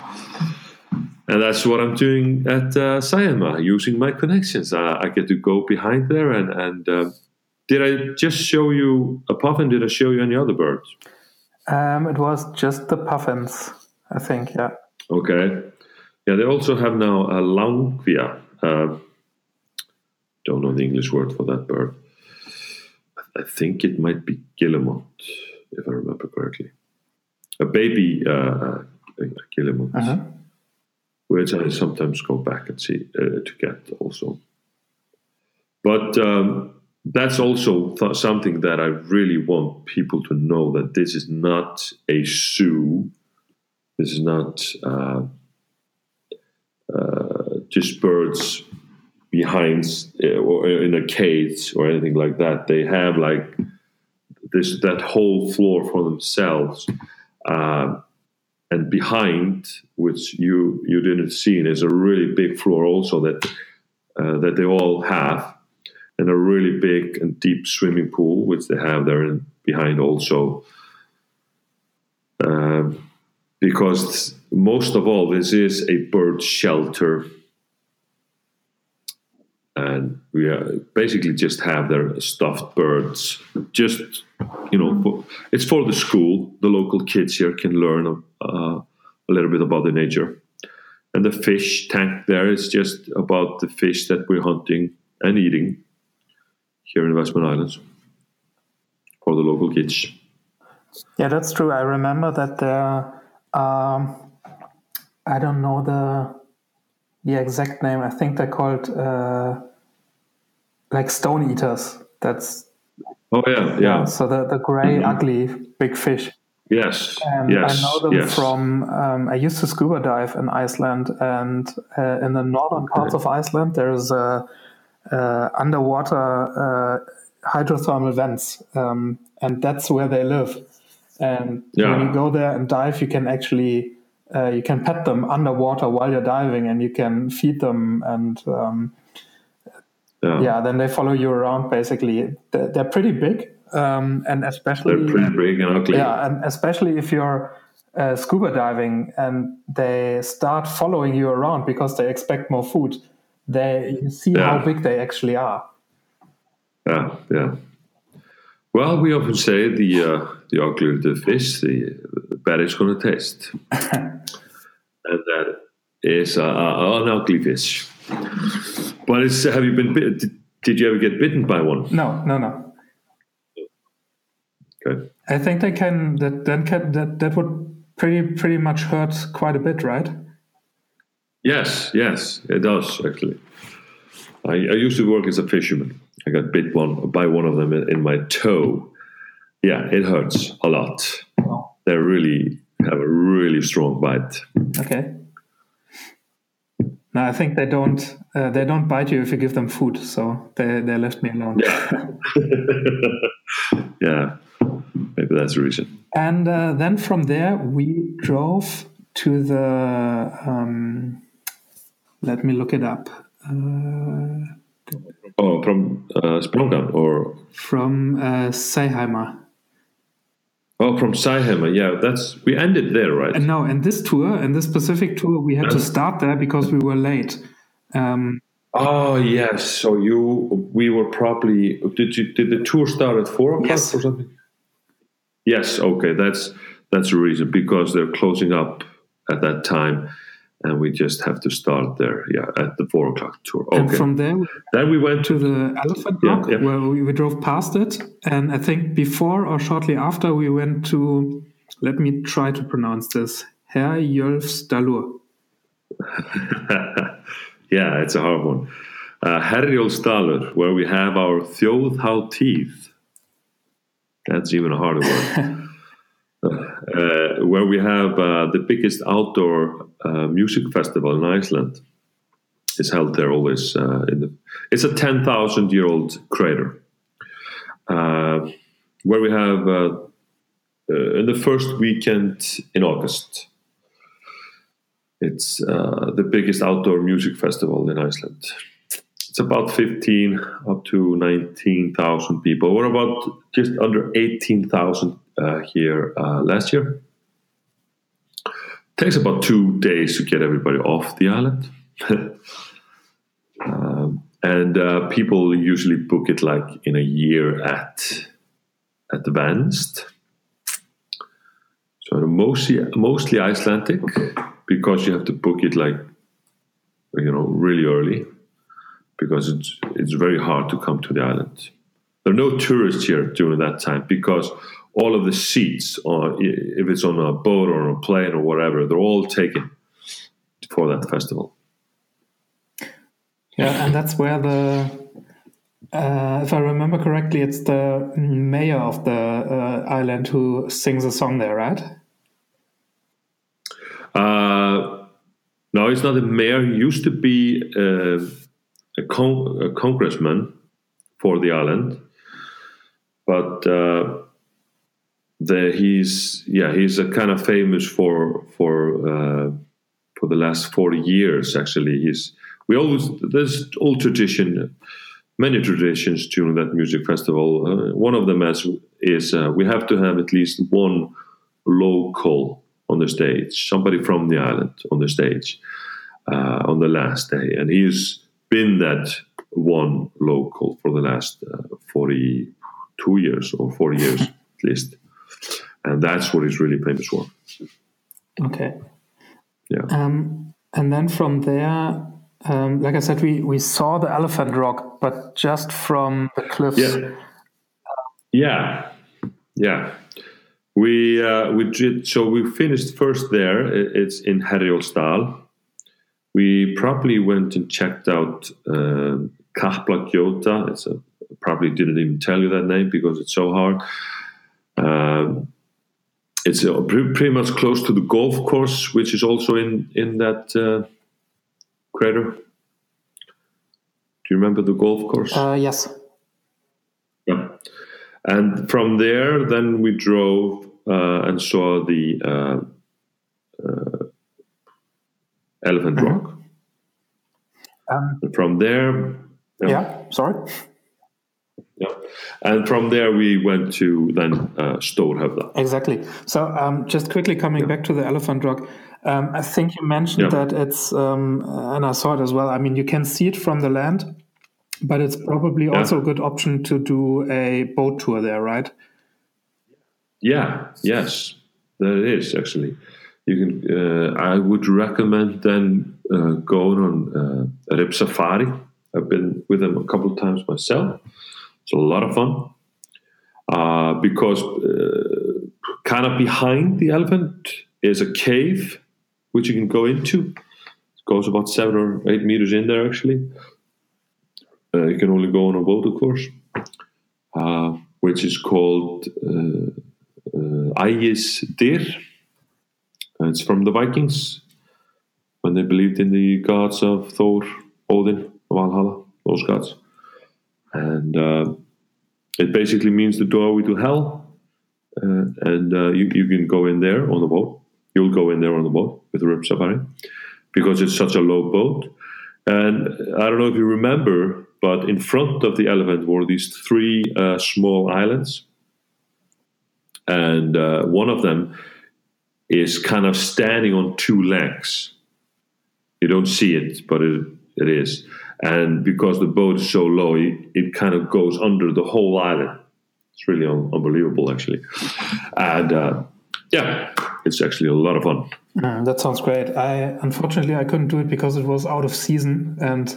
And that's what I'm doing at uh, Sæheimar, using my connections. Uh, I get to go behind there. And, and um, did I just show you a puffin? Did I show you any other birds? Um, it was just the puffins, I think. Yeah. Okay. Yeah, they also have now a langvia. Uh, don't know the English word for that bird. I think it might be guillemot, if I remember correctly. A baby uh, a guillemot, Uh-huh. Which I sometimes go back and see uh, to get also. But um, that's also th- something that I really want people to know that this is not a zoo. This is not. Uh, uh, just birds behind uh, or in a cage or anything like that. They have like this that whole floor for themselves, uh, and behind, which you you didn't see, is a really big floor also that uh, that they all have, and a really big and deep swimming pool which they have there and behind also. Um, because most of all, this is a bird shelter, and we are basically just have their stuffed birds. Just you know, for, it's for the school. The local kids here can learn uh, a little bit about the nature, and the fish tank there is just about the fish that we're hunting and eating here in Westman Islands for the local kids. Yeah, that's true. I remember that there. Um, I don't know the the exact name. I think they're called uh, like stone eaters. That's Oh yeah, yeah, so the the gray ugly big fish. yes, And yes, I know them yes. from. Um, I used to scuba dive in Iceland, and uh, in the northern parts of Iceland, there's uh, underwater uh, hydrothermal vents, um, and that's where they live. And Yeah. when you go there and dive, you can actually uh, you can pet them underwater while you're diving, and you can feed them, and um, yeah. yeah, then they follow you around. Basically, they're, they're pretty big, um, and especially They're pretty big and ugly. yeah, and especially if you're uh, scuba diving and they start following you around because they expect more food, they you see Yeah. how big they actually are. Yeah, yeah. Well, we often say the uh, the uglier the fish, the, the better it's going to taste, <laughs> and that is uh, uh, an ugly fish. But it's, have you been? bit- Did, did you ever get bitten by one? No, no, no. Okay. I think they can. That then can that that would pretty pretty much hurt quite a bit, right? Yes, yes, it does actually. I, I used to work as a fisherman. I got bit one by one of them in, in my toe. Yeah, it hurts a lot. They really have a really strong bite. Okay. No, I think they don't. Uh, they don't bite you if you give them food, so they they left me alone. <laughs> yeah, maybe that's the reason. And uh, then from there, we drove to the. Um, let me look it up. Uh, Oh, from uh, Sprongan or from uh, Sæheimar. Oh, from Sæheimar. Yeah, that's we ended there, right? And no, and this tour, and this specific tour, we had to start there because we were late. Um, oh yes. So you, we were probably did you did the tour start at four o'clock Yes. or something? Yes. Okay, that's that's the reason because they're closing up at that time, and we just have to start there. Yeah, at the four o'clock tour. Okay. And from there, then we went to the Elephant Rock, yeah, yeah. where we, we drove past it, and I think before or shortly after we went to. Let me try to pronounce this. herr Herjólfsdalur. <laughs> yeah, it's a hard one. Uh, Herjólfsdalur, where we have our Þjóðhátíð. That's even a harder word. <laughs> uh, where we have uh, the biggest outdoor uh, music festival in Iceland. It's held there always. Uh, the, it's a 10,000 year old crater uh, where we have uh, in the first weekend in August. It's the biggest outdoor music festival in Iceland it's about 15 up to 19,000 people. We're about just under 18,000 uh, here uh, last year. takes about two days to get everybody off the island. <laughs> um, and uh, people usually book it like in a year at advanced. So mostly mostly Icelandic because you have to book it like you know really early because it's it's very hard to come to the island. There are no tourists here during that time because all of the seats, or if it's on a boat or on a plane or whatever, they're all taken for that festival. Yeah, and that's where the, uh, if I remember correctly, it's the mayor of the uh, island who sings a song there, right? Uh, no, it's not the mayor. He used to be uh, a, con- a congressman for the island, but uh, the, he's yeah he's a kind of famous for for uh, for the last forty years. Actually, he's we always there's old tradition, many traditions during that music festival. Uh, one of them is, is uh, we have to have at least one local on the stage, somebody from the island on the stage uh, on the last day, and he's been that one local for the last uh, 42 years or 40 years at least. And that's what he's really famous for. Okay. Yeah. Um, and then from there, um, like I said, we, we saw the Elephant Rock, but just from the cliffs. Yeah. Yeah. Yeah. We uh, we did so we finished first there. It's in Herjolfsdal, we probably went and checked out uh, Kaplagjota. It's a probably didn't even tell you that name because it's so hard. Um, it's uh, pretty much close to the golf course, which is also in in that uh, crater. Do you remember the golf course? Uh, yes. Yeah. And from there, then we drove uh, and saw the uh, uh, Elephant mm-hmm. Rock. Um, and from there, yeah, yeah sorry. Yeah. And from there, we went to then uh, Stórhöfða. Exactly. So, um, just quickly coming yeah. back to the Elephant Rock, um, I think you mentioned yeah. that it's, um, and I saw it as well. I mean, you can see it from the land, but it's probably yeah. also a good option to do a boat tour there, right? Yeah, yes, there is actually you can. Uh, I would recommend then uh, going on uh, Ribsafari. I've been with them a couple of times myself. It's a lot of fun uh, because uh, kind of behind the elephant is a cave which you can go into. It goes about seven or eight meters in there actually. Uh, you can only go on a boat, of course, which is called uh, Ægisdyr it's from the Vikings when they believed in the gods of Thor, Odin, Valhalla, those gods. And uh, it basically means the doorway to hell. Uh, and uh, you, you can go in there on the boat. You'll go in there on the boat with the Ribsafari because it's such a low boat. And I don't know if you remember, but in front of the elephant were these three uh, small islands. And uh, one of them is kind of standing on two legs. You don't see it, but it, it is. And because the boat is so low, it, it kind of goes under the whole island. It's really un- unbelievable, actually. And uh, yeah, it's actually a lot of fun. Mm, that sounds great. I unfortunately I couldn't do it because it was out of season, and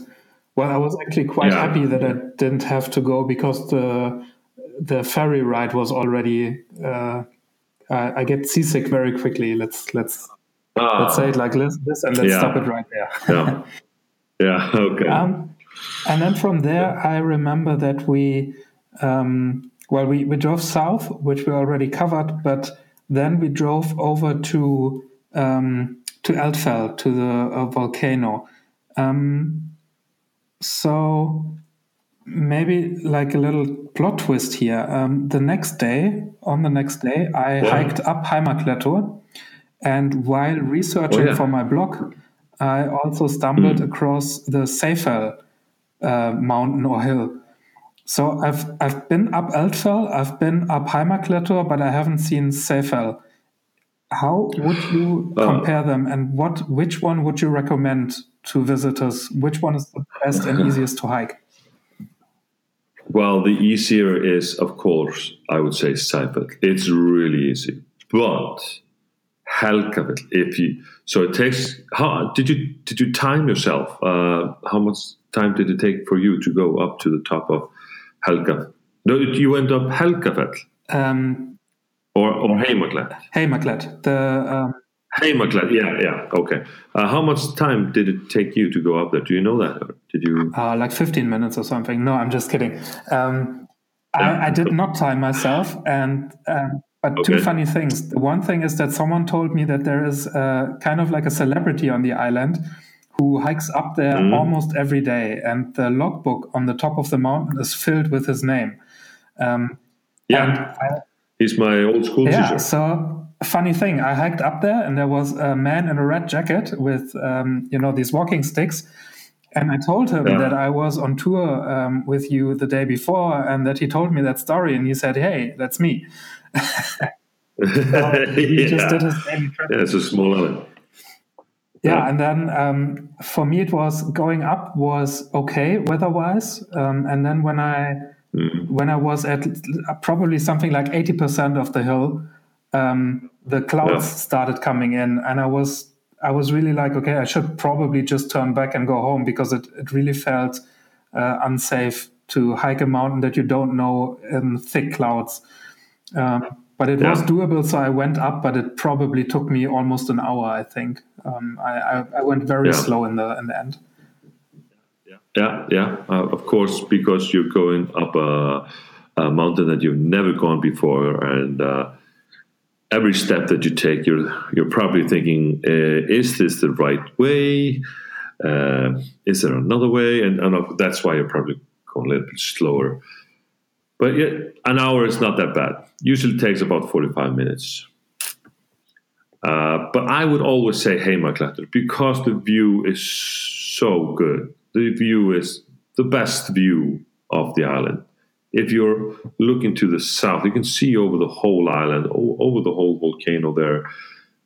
well, I was actually quite Yeah. happy that I didn't have to go because the the ferry ride was already. Uh, I, I get seasick very quickly. Let's let's Ah, let's say it like this, this and let's Yeah. stop it right there. yeah, <laughs> yeah, <laughs> okay. Um, and then from there, I remember that we, um, well, we, we drove south, which we already covered, but then we drove over to um, to Eldfell, to the uh, volcano. Um, so maybe like a little plot twist here. Um, the next day, on the next day, I Yeah. hiked up Heimaklettur, and while researching Oh, yeah. for my blog, I also stumbled Hmm. across the Sæfell uh, mountain or hill. So I've I've been up Eldfell, I've been up Heimaklettur, but I haven't seen Sæfell. How would you <sighs> Uh. compare them, and what which one would you recommend to visitors? Which one is the best and <laughs> easiest to hike? Well, the easier is, of course, I would say Sæfell. It's really easy. But Helgafell, if you so it takes how did you did you time yourself? Uh, how much time did it take for you to go up to the top of Helgafell? No, you went up Helgafell Um, or or Heimaklet? Heimaklettur, the um, yeah, yeah, okay. Uh, how much time did it take you to go up there? Do you know that? Or did you? uh, like 15 minutes or something. No, I'm just kidding. Um, I, I did not time myself, and um, but two funny things. The one thing is that someone told me that there is uh, kind of like a celebrity on the island who hikes up there Mm. almost every day, and the logbook on the top of the mountain is filled with his name. Um, Yeah, I, he's my old school yeah, teacher. so funny thing, I hiked up there and there was a man in a red jacket with, um, you know, these walking sticks. And I told him Yeah. that I was on tour um, with you the day before and that he told me that story. And he said, Hey, that's me. He just did yeah. his daily yeah, it's a small island. Yeah, and then um, for me, it was going up was okay weather-wise, um, and then when I when I was at probably something like eighty percent of the hill, um, the clouds Yeah. started coming in, and I was I was really like, okay, I should probably just turn back and go home because it it really felt uh, unsafe to hike a mountain that you don't know in thick clouds. Um, but it was doable, so I went up. But it probably took me almost an hour. I think um, I, I, I went very Yeah. slow in the in the end. Yeah, yeah, uh, of course, because you're going up a, a mountain that you've never gone before, and uh, every step that you take, you're you're probably thinking, uh, "Is this the right way? Uh, is there another way?" And, and that's why you're probably going a little bit slower. But yeah, an hour is not that bad. Usually takes about forty-five minutes. Uh, but I would always say Heimaklettur because the view is so good. The view is the best view of the island. If you're looking to the south, you can see over the whole island, over the whole volcano there.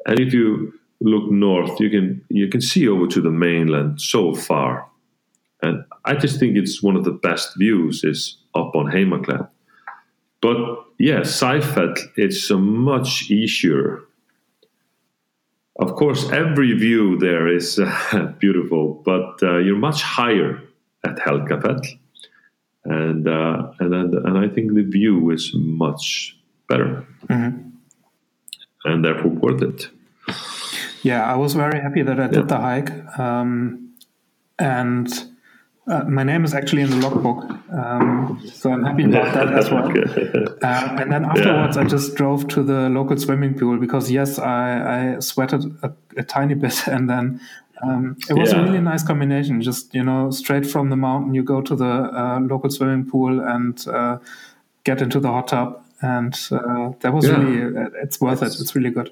And if you look north, you can you can see over to the mainland so far. And I just think it's one of the best views is up on Heimaklet. But yeah, Sæfell, it's a much easier. Of course, every view there is uh, <laughs> beautiful, but uh, you're much higher at Helgafell, and uh, and and and I think the view is much better, and therefore worth it. Yeah, I was very happy that I did the hike, um, and uh, my name is actually in the logbook, um, so I'm happy about that as well. <laughs> Um, and then afterwards, I just drove to the local swimming pool because yes, I, I sweated a, a tiny bit, <laughs> and then um, it was a really nice combination. Just you know, straight from the mountain, you go to the uh, local swimming pool and uh, get into the hot tub, and uh, that was Yeah. really it's worth it. It's really good.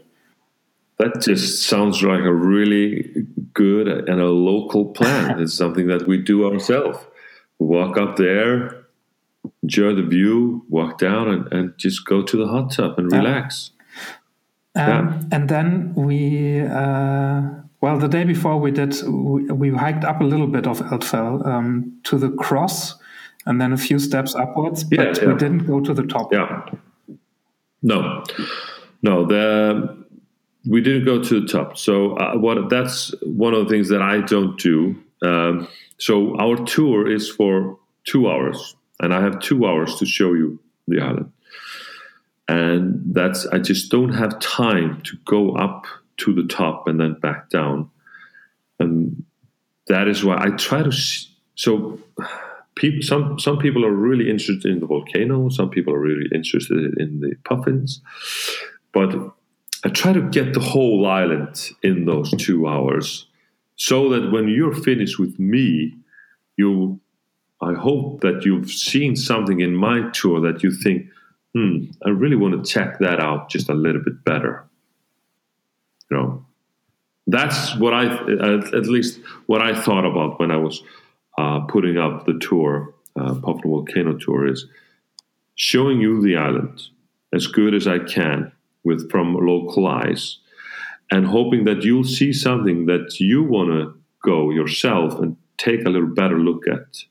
That just sounds like a really good and a local plan. <laughs> it's something that we do ourselves. We walk up there, enjoy the view, walk down, and, and just go to the hot tub and relax. Um, Yeah. And then we, uh, well, the day before we did, we, we hiked up a little bit of Eldfell um, to the cross and then a few steps upwards, but Yeah, we didn't go to the top. Yeah. No. No, the we didn't go to the top. So uh, what that's one of the things that I don't do. Um, so our tour is for two hours, and I have two hours to show you the island. And that's I just don't have time to go up to the top and then back down, and that is why I try to. So, people, some some people are really interested in the volcano. Some people are really interested in the puffins, but I try to get the whole island in those two hours, so that when you're finished with me, you. I hope that you've seen something in my tour that you think, hmm, I really want to check that out just a little bit better. You know, that's what I, at least what I thought about when I was uh, putting up the tour, uh, Puffin Volcano Tour, is showing you the island as good as I can with from local eyes, and hoping that you'll see something that you want to go yourself and take a little better look at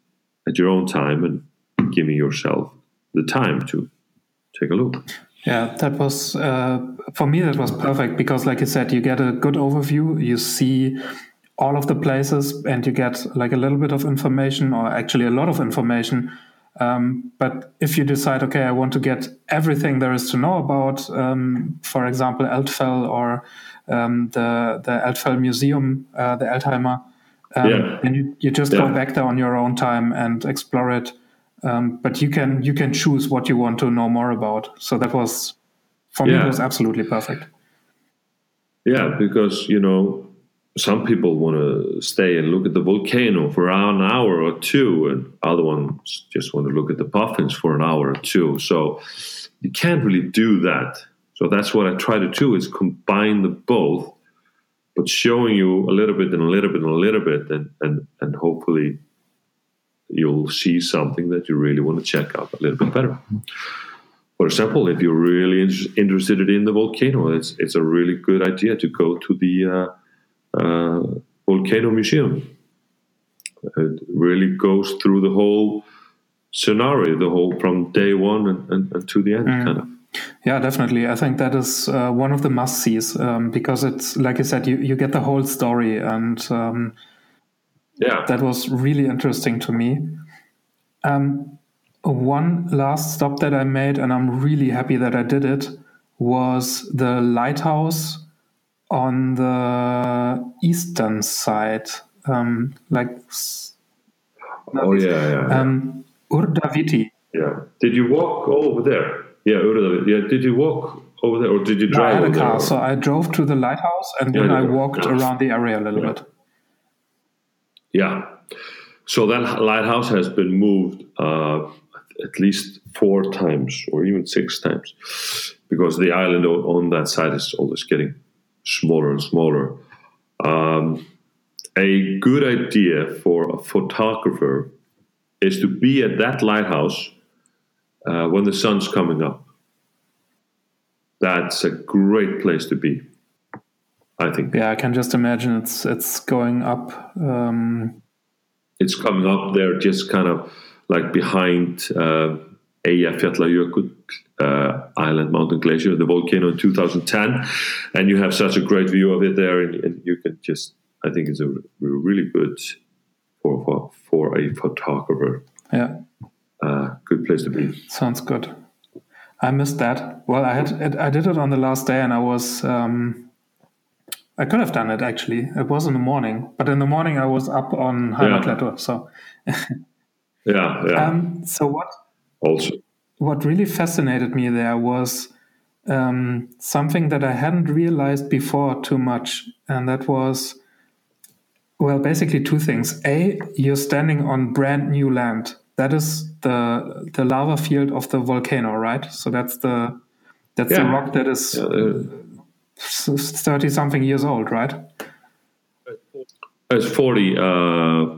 at your own time and giving yourself the time to take a look. Yeah, that was uh, for me. That was perfect because, like you said, you get a good overview. You see all of the places, and you get like a little bit of information, or actually a lot of information. Um, but if you decide, okay, I want to get everything there is to know about, um, for example, Eldfell or um, the the Museum, uh, the Eldheimar, um, yeah. then you, you just yeah. go back there on your own time and explore it um, but you can you can choose what you want to know more about. So that was for yeah. me it was absolutely perfect. Yeah, because you know some people want to stay and look at the volcano for an hour or two, and other ones just want to look at the puffins for an hour or two. So you can't really do that. So that's what I try to do is combine the both, but showing you a little bit and a little bit and a little bit, and and and hopefully you'll see something that you really want to check out a little bit better. For example, if you're really in- interested in the volcano, it's it's a really good idea to go to the uh, uh, volcano museum. It really goes through the whole scenario, the whole from day one and, and, and to the end, mm. kind of. Yeah, definitely. I think that is uh, one of the must sees um, because it's like I said, you, you get the whole story and um, yeah that was really interesting to me um, one last stop that i made and i'm really happy that i did it was the lighthouse on the eastern side um, like oh yeah yeah, um, Urðarviti. yeah did you walk over there yeah Urðarviti. yeah did you walk over there or did you drive no, I had a car so i drove to the lighthouse and then i walked around the area a little yeah. bit yeah. So that lighthouse has been moved uh, at least four times or even six times because the island on that side is always getting smaller and smaller. Um, a good idea for a photographer is to be at that lighthouse uh, when the sun's coming up. That's a great place to be. I think. Yeah, I can just imagine it's it's going up. Um... It's coming up there, just kind of like behind uh, Eyjafjallajökull uh, Island Mountain Glacier, the volcano in 2010, and you have such a great view of it there, and, and you can just. I think it's a really good for for, for a photographer. Yeah. Uh, good place to be. Sounds good. I missed that. Well, I had I did it on the last day, and I was um, I could have done it actually. It was in the morning, but in the morning I was up on Heimaklettur. Yeah. So, <laughs> yeah, yeah. Um, so what? Also, what really fascinated me there was um, something that I hadn't realized before too much, and that was, well, basically two things. A, you're standing on brand new land. That is the the lava field of the volcano, right? So that's the that's yeah. the rock that is. Yeah, 30 something years old, right? It's 40, uh,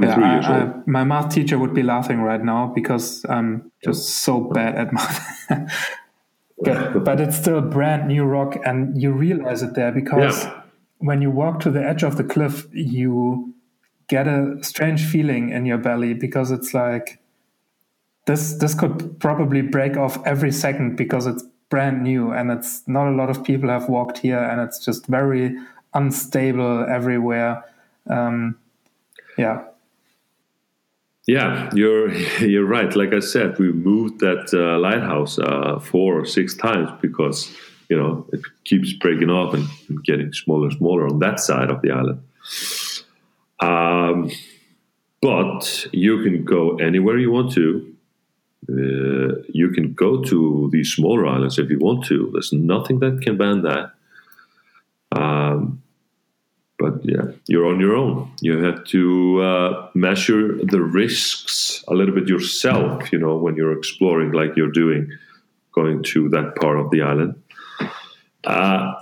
43 yeah, years I, old. I, my math teacher would be laughing right now because I'm just so bad at math. <laughs> but, but, it's still brand new rock, and you realize it there because yeah. when you walk to the edge of the cliff, you get a strange feeling in your belly because it's like this this could probably break off every second because it's brand new and it's not a lot of people have walked here and it's just very unstable everywhere. Um, yeah. Yeah, you're <laughs> you're right. Like I said, we moved that uh, lighthouse uh, four or six times because you know it keeps breaking off and getting smaller and smaller on that side of the island. Um, but you can go anywhere you want to. Uh, you can go to these smaller islands if you want to. There's nothing that can ban that. Um, but yeah, you're on your own. You have to uh, measure the risks a little bit yourself. You know, when you're exploring, like you're doing, going to that part of the island. Uh,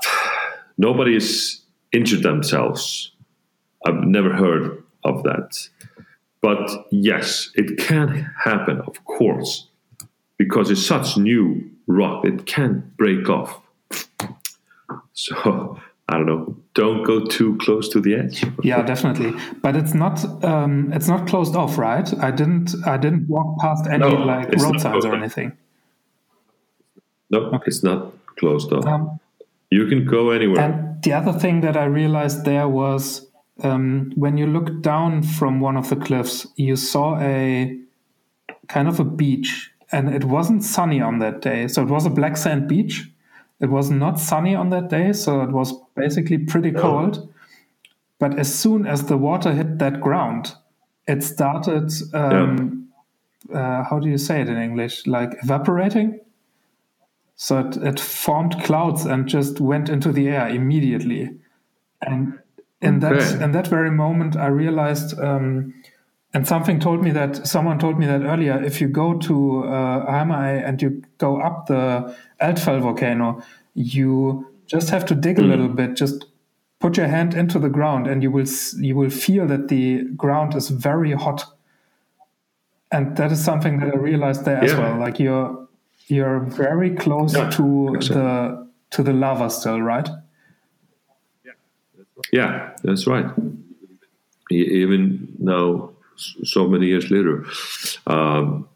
nobody's injured themselves. I've never heard of that. But yes, it can happen, of course, because it's such new rock. It can break off. So I don't know. Don't go too close to the edge. Yeah, definitely. But it's not um, it's not closed off, right? I didn't I didn't walk past any no, like road signs or anything. No, okay. it's not closed off. Um, you can go anywhere. And the other thing that I realized there was um, when you looked down from one of the cliffs, you saw a kind of a beach, and it wasn't sunny on that day. So it was a black sand beach. It was not sunny on that day, so it was basically pretty cold. But as soon as the water hit that ground, it started. Um, yeah. uh, how do you say it in English? Like evaporating. So it, it formed clouds and just went into the air immediately. And in okay. that in that very moment, I realized, um, and something told me that someone told me that earlier. If you go to uh, and you go up the Eldfell volcano, you just have to dig mm. a little bit. Just put your hand into the ground, and you will you will feel that the ground is very hot. And that is something that I realized there yeah. as well. Like you're you're very close yeah, to exactly. the to the lava still, right? Yeah, that's right. Even now, so many years later, um,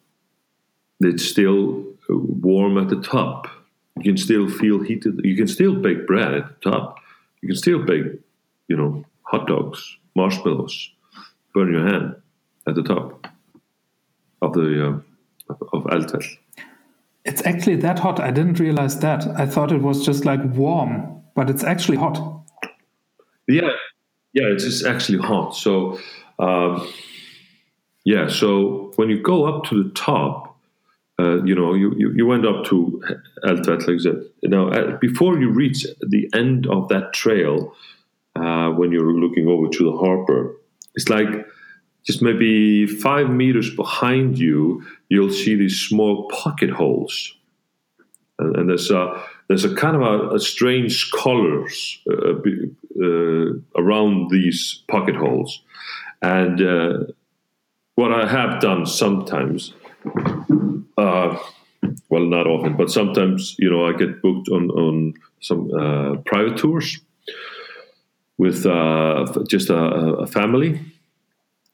it's still warm at the top. You can still feel heated. You can still bake bread at the top. You can still bake, you know, hot dogs, marshmallows, burn your hand at the top of the uh, of Eldfell. It's actually that hot. I didn't realize that. I thought it was just like warm, but it's actually hot. Yeah, yeah, it's just actually hot. So, um, yeah, so when you go up to the top, uh, you know, you, you, you went up to Eldfell, like. Now, uh, before you reach the end of that trail, uh, when you're looking over to the harbor, it's like just maybe five meters behind you, you'll see these small pocket holes. And, and there's a there's a kind of a, a strange colors uh, uh, around these pocket holes. And uh, what I have done sometimes, uh, well, not often, but sometimes, you know, I get booked on, on some uh, private tours with uh, just a, a, family.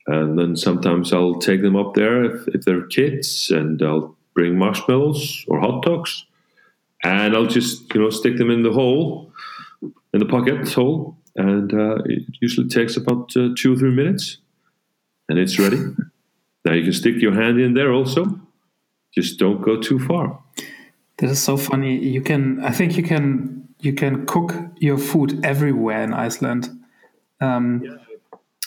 And then sometimes I'll take them up there if, if they're kids and I'll bring marshmallows or hot dogs and I'll just you know stick them in the hole in the pocket hole, and uh, it usually takes about uh, two or three minutes, and it's ready. <laughs> now you can stick your hand in there also. Just don't go too far. This is so funny. You can, I think you can, you can cook your food everywhere in Iceland. Um, yeah.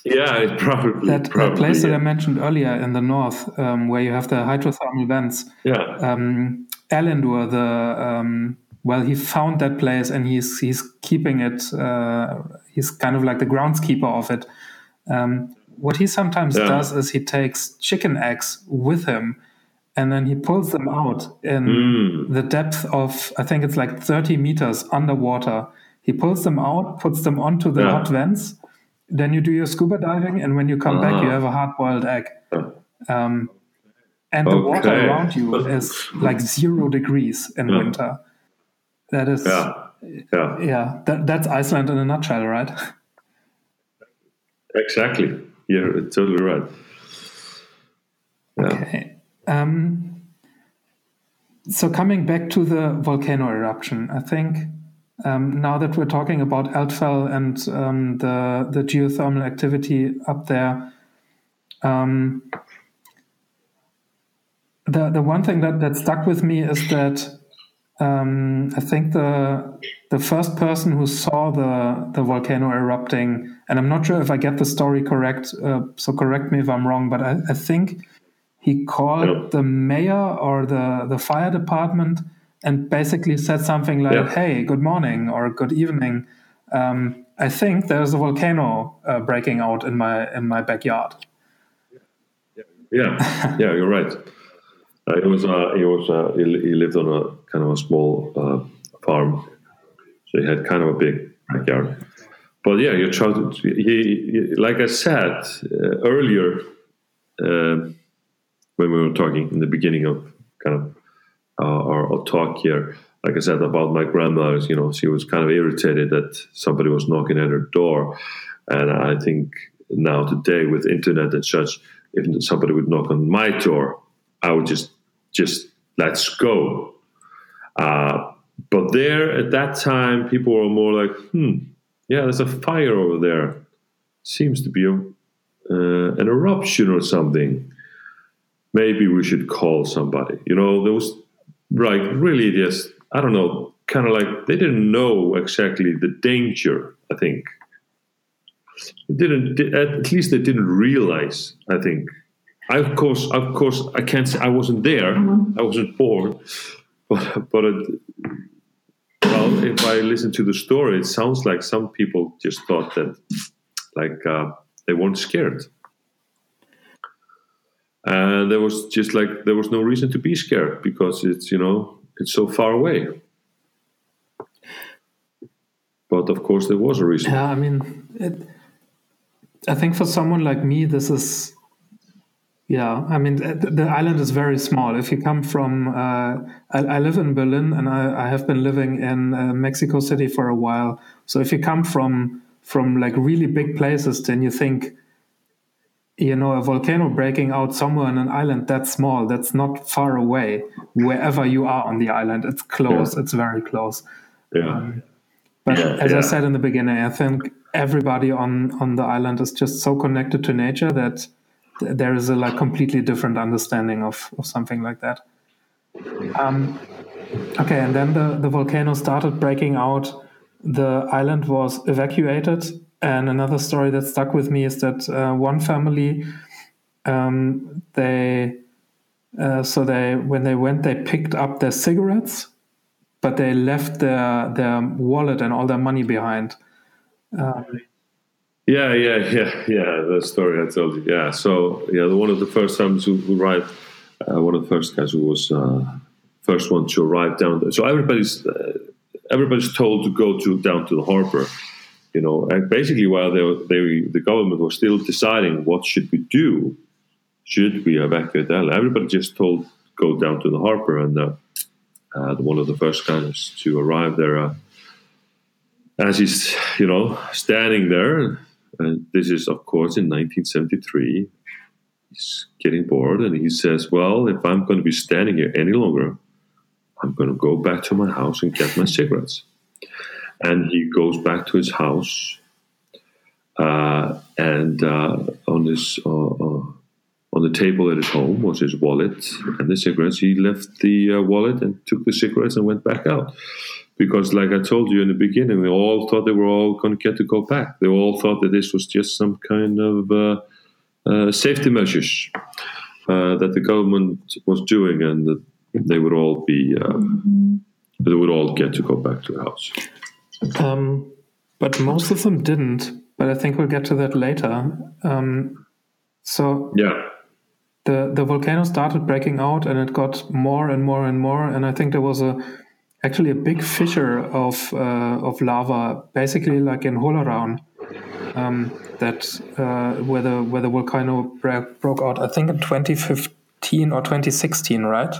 Yeah, probably that, probably, that place yeah. that I mentioned earlier in the north, um, where you have the hydrothermal vents. Yeah. Um, the um, well, he found that place and he's he's keeping it. Uh, he's kind of like the groundskeeper of it. Um, what he sometimes yeah. does is he takes chicken eggs with him, and then he pulls them out in mm. the depth of I think it's like thirty meters underwater. He pulls them out, puts them onto the yeah. hot vents. Then you do your scuba diving, and when you come back, you uh-huh. have a hard-boiled egg. Um, and the water around you is like zero degrees in yeah. winter. That is, yeah, yeah, yeah. That, that's Iceland in a nutshell, right? <laughs> Exactly. You're totally right. Yeah. Okay. Um, so coming back to the volcano eruption, I think um, now that we're talking about Eldfell and um, the the geothermal activity up there, um, the the one thing that, that stuck with me is that um, I think the the first person who saw the the volcano erupting, and I'm not sure if I get the story correct, uh, so correct me if I'm wrong, but I, I think he called yeah. the mayor or the the fire department and basically said something like, yeah. "Hey, good morning or good evening. Um, I think there's a volcano uh, breaking out in my in my backyard." Yeah, yeah, you're right. Uh, he was uh, he was uh, he, he, lived on a kind of a small uh, farm, so he had kind of a big backyard. But yeah, you to, he, he, like I said uh, earlier uh, when we were talking in the beginning of kind of our, our talk here. Like I said about my grandmother, you know, she was kind of irritated that somebody was knocking at her door, and I think now today with internet and such, if somebody would knock on my door, I would just just let's go. Uh, but there at that time, people were more like, hmm, yeah, there's a fire over there. Seems to be a, uh, an eruption or something. Maybe we should call somebody. You know, there was like really just, I don't know, kind of like they didn't know exactly the danger, I think. They didn't, at least they didn't realize, I think, I, of course, of course, I can't say I wasn't there. Mm-hmm. I wasn't born, but but it, well, if I listen to the story, it sounds like some people just thought that, like, uh, they weren't scared, and there was just like there was no reason to be scared because it's you know it's so far away. But of course, there was a reason. Yeah, I mean, it, I think for someone like me, this is yeah, I mean the, the, island is very small. If you come from, uh, I, I, live in Berlin and I, I have been living in uh, Mexico City for a while. So if you come from from like really big places, then you think, you know, a volcano breaking out somewhere on an island that small, that's not far away. Wherever you are on the island, it's close. Yeah. It's very close. Yeah. Um, but yeah, as yeah. I said in the beginning, I think everybody on on the island is just so connected to nature that there is a like completely different understanding of, of something like that. Um, okay, and then the, the volcano started breaking out. The island was evacuated. And another story that stuck with me is that uh, one family, um, they, uh, so they, when they went, they picked up their cigarettes, but they left their, their wallet and all their money behind. Um, yeah, yeah, yeah, yeah. The story I told you. Yeah. So yeah, one of the first times who, who arrived, uh, one of the first guys who was uh, first one to arrive down there. So everybody's uh, everybody's told to go to down to the harbor. You know, and basically while they, they the government was still deciding what should we do, should we evacuate the? Everybody just told go down to the harbor, and uh, one of the first guys to arrive there. Uh, as he's, you know, standing there, and this is, of course, in 1973. He's getting bored and he says, Well, if I'm going to be standing here any longer, I'm going to go back to my house and get my cigarettes. And he goes back to his house, uh, and uh, on his uh, uh on the table at his home was his wallet and the cigarettes. He left the uh, wallet and took the cigarettes and went back out because like i told you in the beginning they all thought they were all going to get to go back. They all thought that this was just some kind of uh, uh, safety measures uh, that the government was doing and that they would all be mm-hmm. they would all get to go back to the house. Um, but most of them didn't but i think we'll get to that later. Um, so yeah. the, the volcano started breaking out and it got more and more and more and i think there was a actually a big fissure of uh, of lava, basically like in Holuhraun, um, that uh, where the where the volcano broke out. I think in 2015 or 2016, right?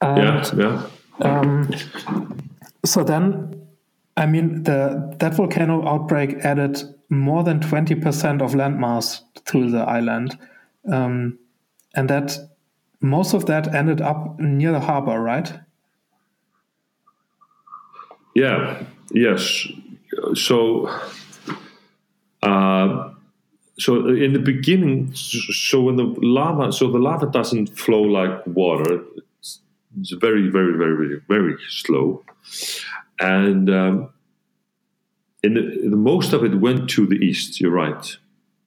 And, yeah, yeah. Um, so then, I mean, the that volcano outbreak added more than 20% of landmass to the island, um, and that most of that ended up near the harbor, right? Yeah. Yes. So. Uh, so in the beginning, so when the lava, so the lava doesn't flow like water. It's, very, very, very, very, very slow, and um, in the, the, most of it went to the east. You're right,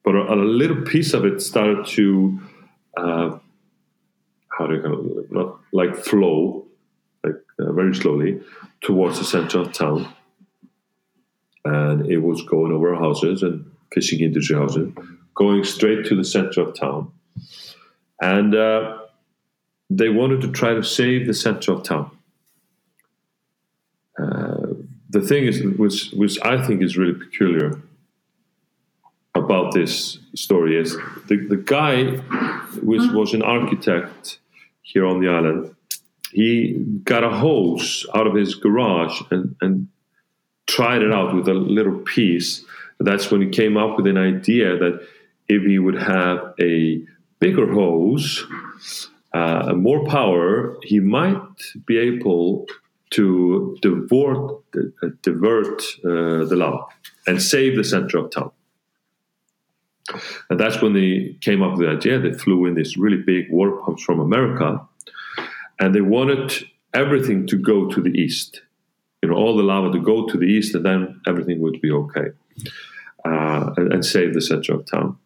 but a, a little piece of it started to, uh, how do you call it, not like flow, like uh, very slowly towards the center of town, and it was going over houses and fishing industry houses going straight to the center of town. And uh, they wanted to try to save the center of town. Uh, the thing is, which, which I think is really peculiar about this story, is the, the guy, which was an architect here on the island, he got a hose out of his garage and, and tried it out with a little piece that's when he came up with an idea that if he would have a bigger hose, uh, more power, he might be able to divert, uh, divert uh, the lava and save the center of town. And that's when they came up with the idea. They flew in these really big water pumps from America, and they wanted everything to go to the east. You know, all the lava to go to the east, and then everything would be okay uh, and, and, save the center of town.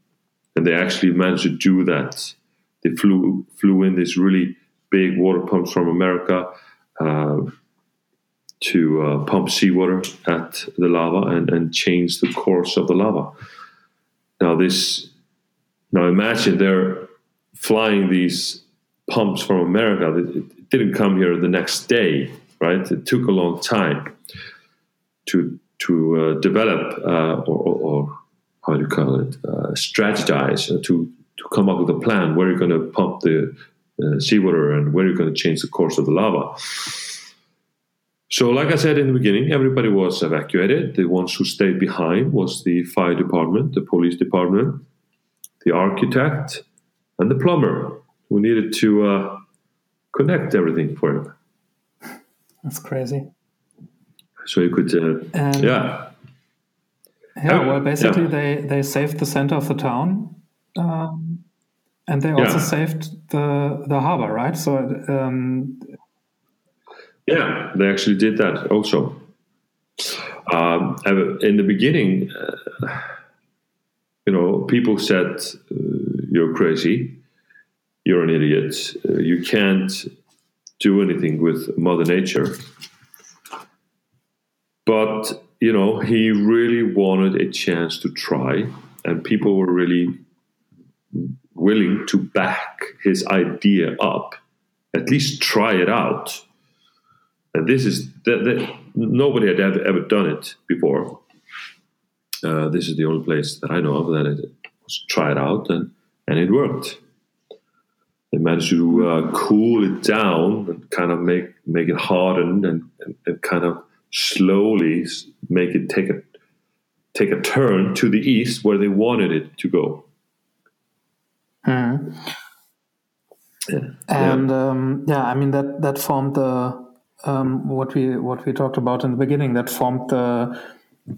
And they actually managed to do that. They flew flew in these really big water pumps from America uh, to uh, pump seawater at the lava and, and change the course of the lava. Now this, now imagine they're flying these pumps from America. It didn't come here the next day, right? It took a long time to to uh, develop uh, or, or, or, how do you call it uh, strategize uh, to to come up with a plan where you're going to pump the uh, seawater and where you're going to change the course of the lava. So, like I said in the beginning, everybody was evacuated. The ones who stayed behind was the fire department, the police department, the architect, and the plumber who needed to uh, connect everything for him. That's crazy so you could uh, yeah yeah well basically yeah. they they saved the center of the town um, and they also yeah. saved the the harbor right so um, yeah they actually did that also. Um, in the beginning uh, you know people said uh, you're crazy. You're an idiot. Uh, you can't do anything with mother nature. But, you know, he really wanted a chance to try, and people were really willing to back his idea up, at least try it out. And this is that, that nobody had ever, ever done it before. Uh, this is the only place that I know of that it was tried out, and, and it worked. They managed to uh, cool it down and kind of make make it harden and, and, and kind of slowly make it take a take a turn to the east where they wanted it to go. Mm. Yeah. And yeah. Um, yeah. I mean that that formed the um, what we what we talked about in the beginning. That formed the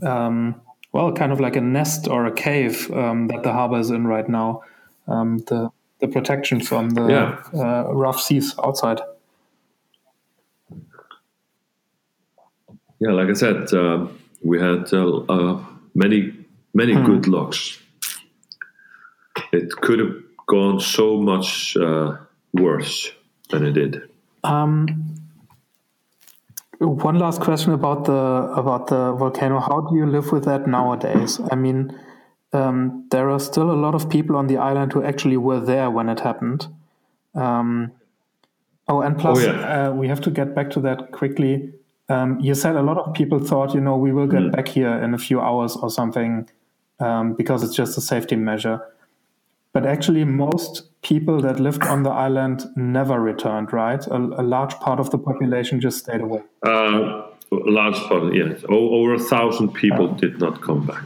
um, well, kind of like a nest or a cave um, that the harbor is in right now. Um, the the protection from the yeah. uh, rough seas outside. yeah, like I said, uh, we had uh, uh, many many hmm. good locks. It could have gone so much uh, worse than it did. Um, one last question about the about the volcano. How do you live with that nowadays? I mean, um, there are still a lot of people on the island who actually were there when it happened. Um, oh, and plus, oh, yeah. uh, we have to get back to that quickly. Um, you said a lot of people thought, you know, we will get mm. back here in a few hours or something um, because it's just a safety measure. But actually, most people that lived on the island never returned, right? A, a large part of the population just stayed away. Uh, a large part, yes. O- over a thousand people did not come back.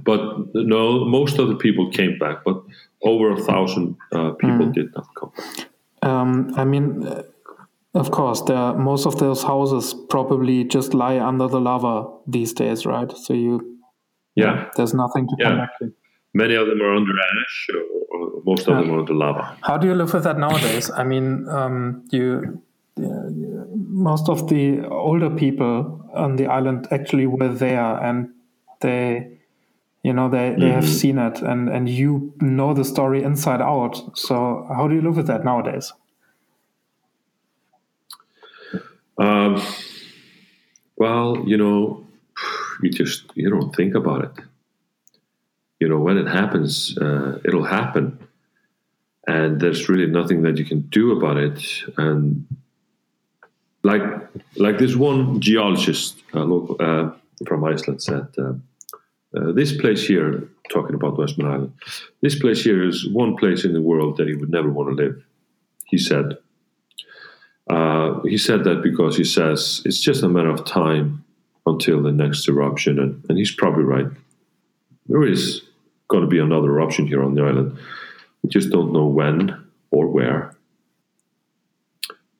but no, most of the people came back, but over a thousand uh, people mm. did not come back. Um, I mean, uh, of course, there most of those houses probably just lie under the lava these days, right? So you, yeah, there's nothing to yeah. come back to. Many of them are under ash, or, or most of them are under lava. How do you live with that nowadays? I mean, um, you most of the older people on the island actually were there and they you know they, they mm-hmm. have seen it and and you know the story inside out so how do you live with that nowadays um, well you know you just you don't think about it you know when it happens uh, it'll happen and there's really nothing that you can do about it and like like this one geologist uh, local, uh, from Iceland said, uh, uh, this place here, talking about Westman Island, this place here is one place in the world that he would never want to live. He said. Uh, he said that because he says it's just a matter of time until the next eruption, and, and he's probably right. There is going to be another eruption here on the island. We just don't know when or where.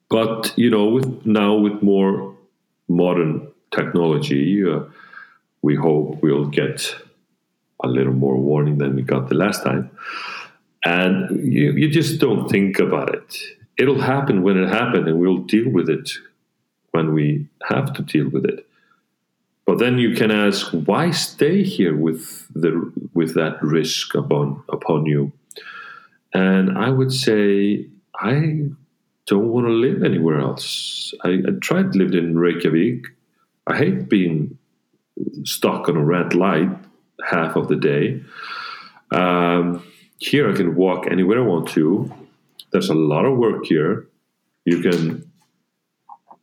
But you know, with now with more modern technology, uh, we hope we'll get a little more warning than we got the last time. And you, you just don't think about it. It'll happen when it happens, and we'll deal with it when we have to deal with it. But then you can ask, why stay here with the with that risk upon upon you? And I would say I don't want to live anywhere else. I, I tried lived in Reykjavik. I hate being stuck on a red light half of the day. Um, here I can walk anywhere I want to. There's a lot of work here. You can,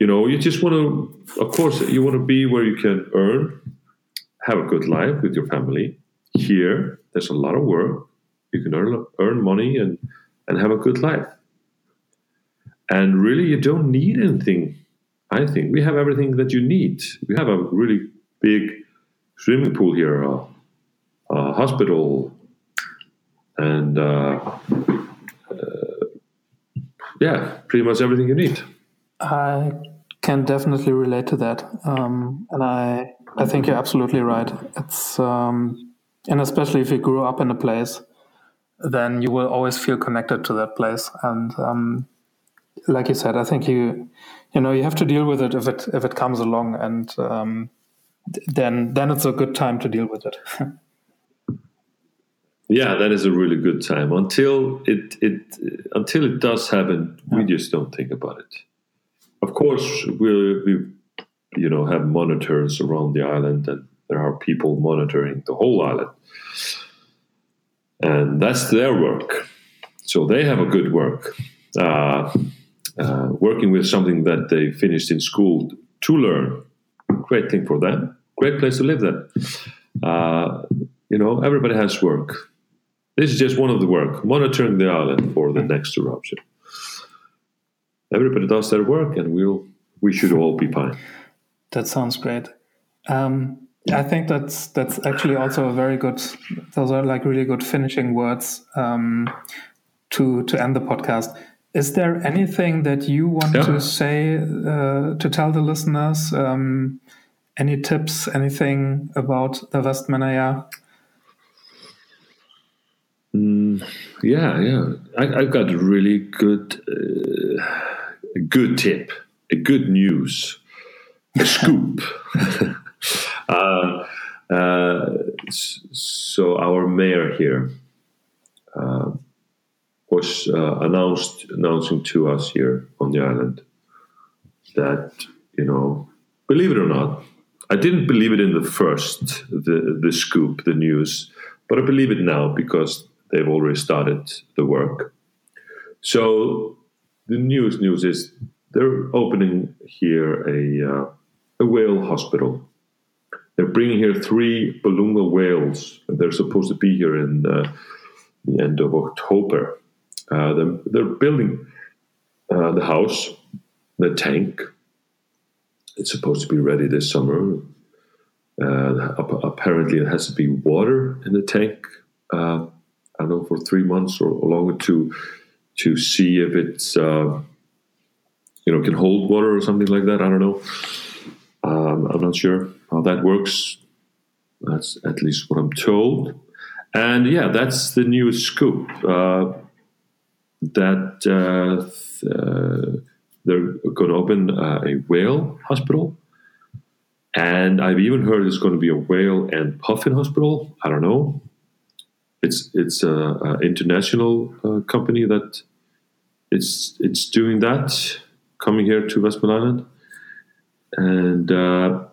you know, you just want to, of course, you want to be where you can earn, have a good life with your family. Here, there's a lot of work. You can earn earn money and and have a good life. And really, you don't need anything. I think we have everything that you need. We have a really big swimming pool here, a, a hospital, and uh, uh, yeah, pretty much everything you need. I can definitely relate to that, um, and I I think you're absolutely right. It's um, and especially if you grew up in a place, then you will always feel connected to that place, and um, like you said, I think you you know you have to deal with it if it if it comes along, and um, then then it's a good time to deal with it. <laughs> yeah, that is a really good time until it it until it does happen. Yeah. We just don't think about it. Of course, we we you know have monitors around the island, and there are people monitoring the whole island, and that's their work. So they have a good work. Uh, uh, working with something that they finished in school to learn. Great thing for them. Great place to live then. Uh, you know, everybody has work. This is just one of the work, monitoring the island for the next eruption. Everybody does their work, and we'll we should all be fine. That sounds great. Um, I think that's that's actually also a very good. Those are like really good finishing words um, to to end the podcast. Is there anything that you want yeah. to say uh, to tell the listeners? Um, any tips, anything about the Vestmannaeyjar? Mm, yeah, yeah. I, I, got really good, uh, a good tip, a good news, a scoop. <laughs> uh, uh, so our mayor here, uh, was uh, announced announcing to us here on the island that you know, believe it or not, I didn't believe it in the first the the scoop, the news, but I believe it now because they've already started the work. So the newest news is they're opening here a uh, a whale hospital. They're bringing here three beluga whales. They're supposed to be here in uh, the end of October. Uh, they're, they're, building uh, the house, the tank. It's supposed to be ready this summer. Uh, apparently, it has to be water in the tank. Uh, I don't know for three months or, longer to to see if it's uh, you know can hold water or something like that. I don't know. Um, I'm not sure how that works. That's at least what I'm told. And yeah, that's the new scoop. Uh, that uh, th- uh, they're going to open uh, a whale hospital. And I've even heard it's going to be a whale and puffin hospital. I don't know. It's it's an international uh, company that it's it's doing that, coming here to Westman Island, and uh,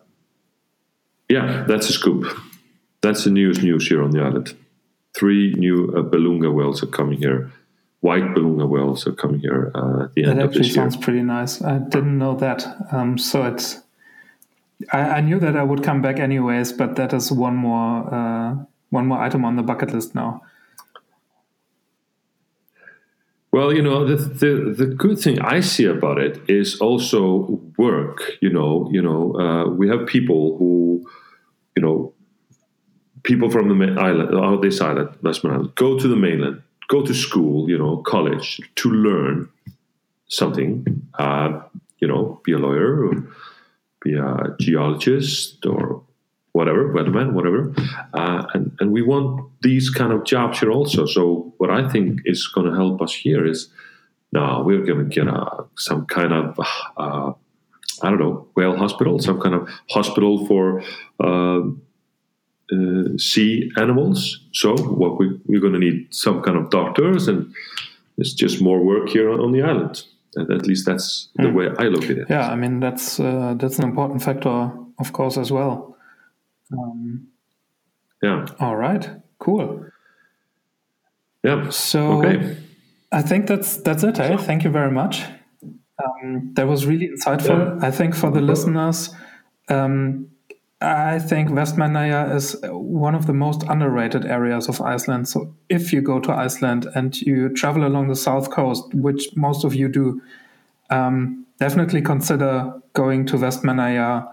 yeah, that's a scoop. That's the news news here on the island. Three new uh, beluga whales are coming here white beluga whales are coming here uh, at the end of this year. That actually sounds pretty nice. I didn't know that. Um, so it's. I, I, knew that I would come back anyways, but that is one more uh, one more item on the bucket list now. Well, you know, the, the, the good thing I see about it is also work. You know, you know, uh, we have people who, you know, people from the island, out this island, Westman Island, go to the mainland, go to school, you know, college to learn something, uh, you know, be a lawyer or be a geologist or whatever, weatherman, whatever. Uh, and, and we want these kind of jobs here also. So what I think is going to help us here is now we're going to get a, some kind of, uh, I don't know, whale hospital, some kind of hospital for uh, uh, sea animals. So what we, we're going to need some kind of doctors, and it's just more work here on the island. And at least that's the mm. way I look at it. Yeah, I mean that's uh, that's an important factor, of course, as well. Um, yeah. All right. Cool. Yeah. So okay. I think that's that's it. Eh? Thank you very much. Um, that was really insightful. Yeah. I think for the listeners, um, I think Vestmannaeyjar is one of the most underrated areas of Iceland. So if you go to Iceland and you travel along the south coast, which most of you do, um, definitely consider going to Vestmannaeyjar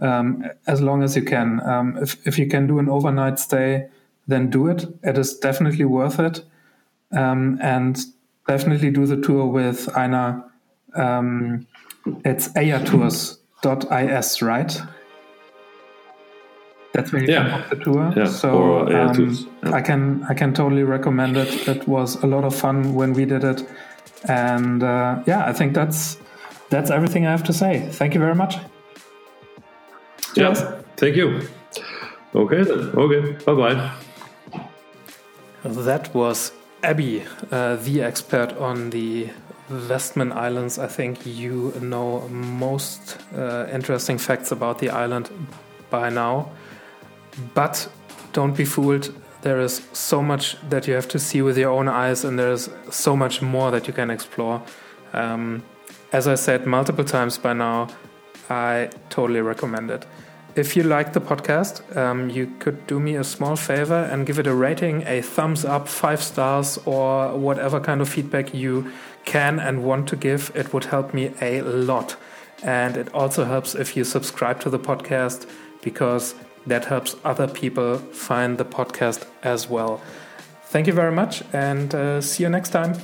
um, as long as you can. Um, if, if you can do an overnight stay, then do it. It is definitely worth it. Um, and definitely do the tour with Einar. Um, it's eyjatours.is, right? That's where you yeah. can book the tour. Yeah. So um, yeah. I can I can totally recommend it. It was a lot of fun when we did it, and uh, yeah, I think that's that's everything I have to say. Thank you very much. Yeah. Thank you. Okay then. Okay. Bye bye. That was Abby, uh, the expert on the Westman Islands. I think you know most uh, interesting facts about the island by now. But don't be fooled. There is so much that you have to see with your own eyes, and there's so much more that you can explore. Um, as I said multiple times by now, I totally recommend it. If you like the podcast, um, you could do me a small favor and give it a rating, a thumbs up, five stars, or whatever kind of feedback you can and want to give. It would help me a lot. And it also helps if you subscribe to the podcast because that helps other people find the podcast as well. Thank you very much and uh, see you next time.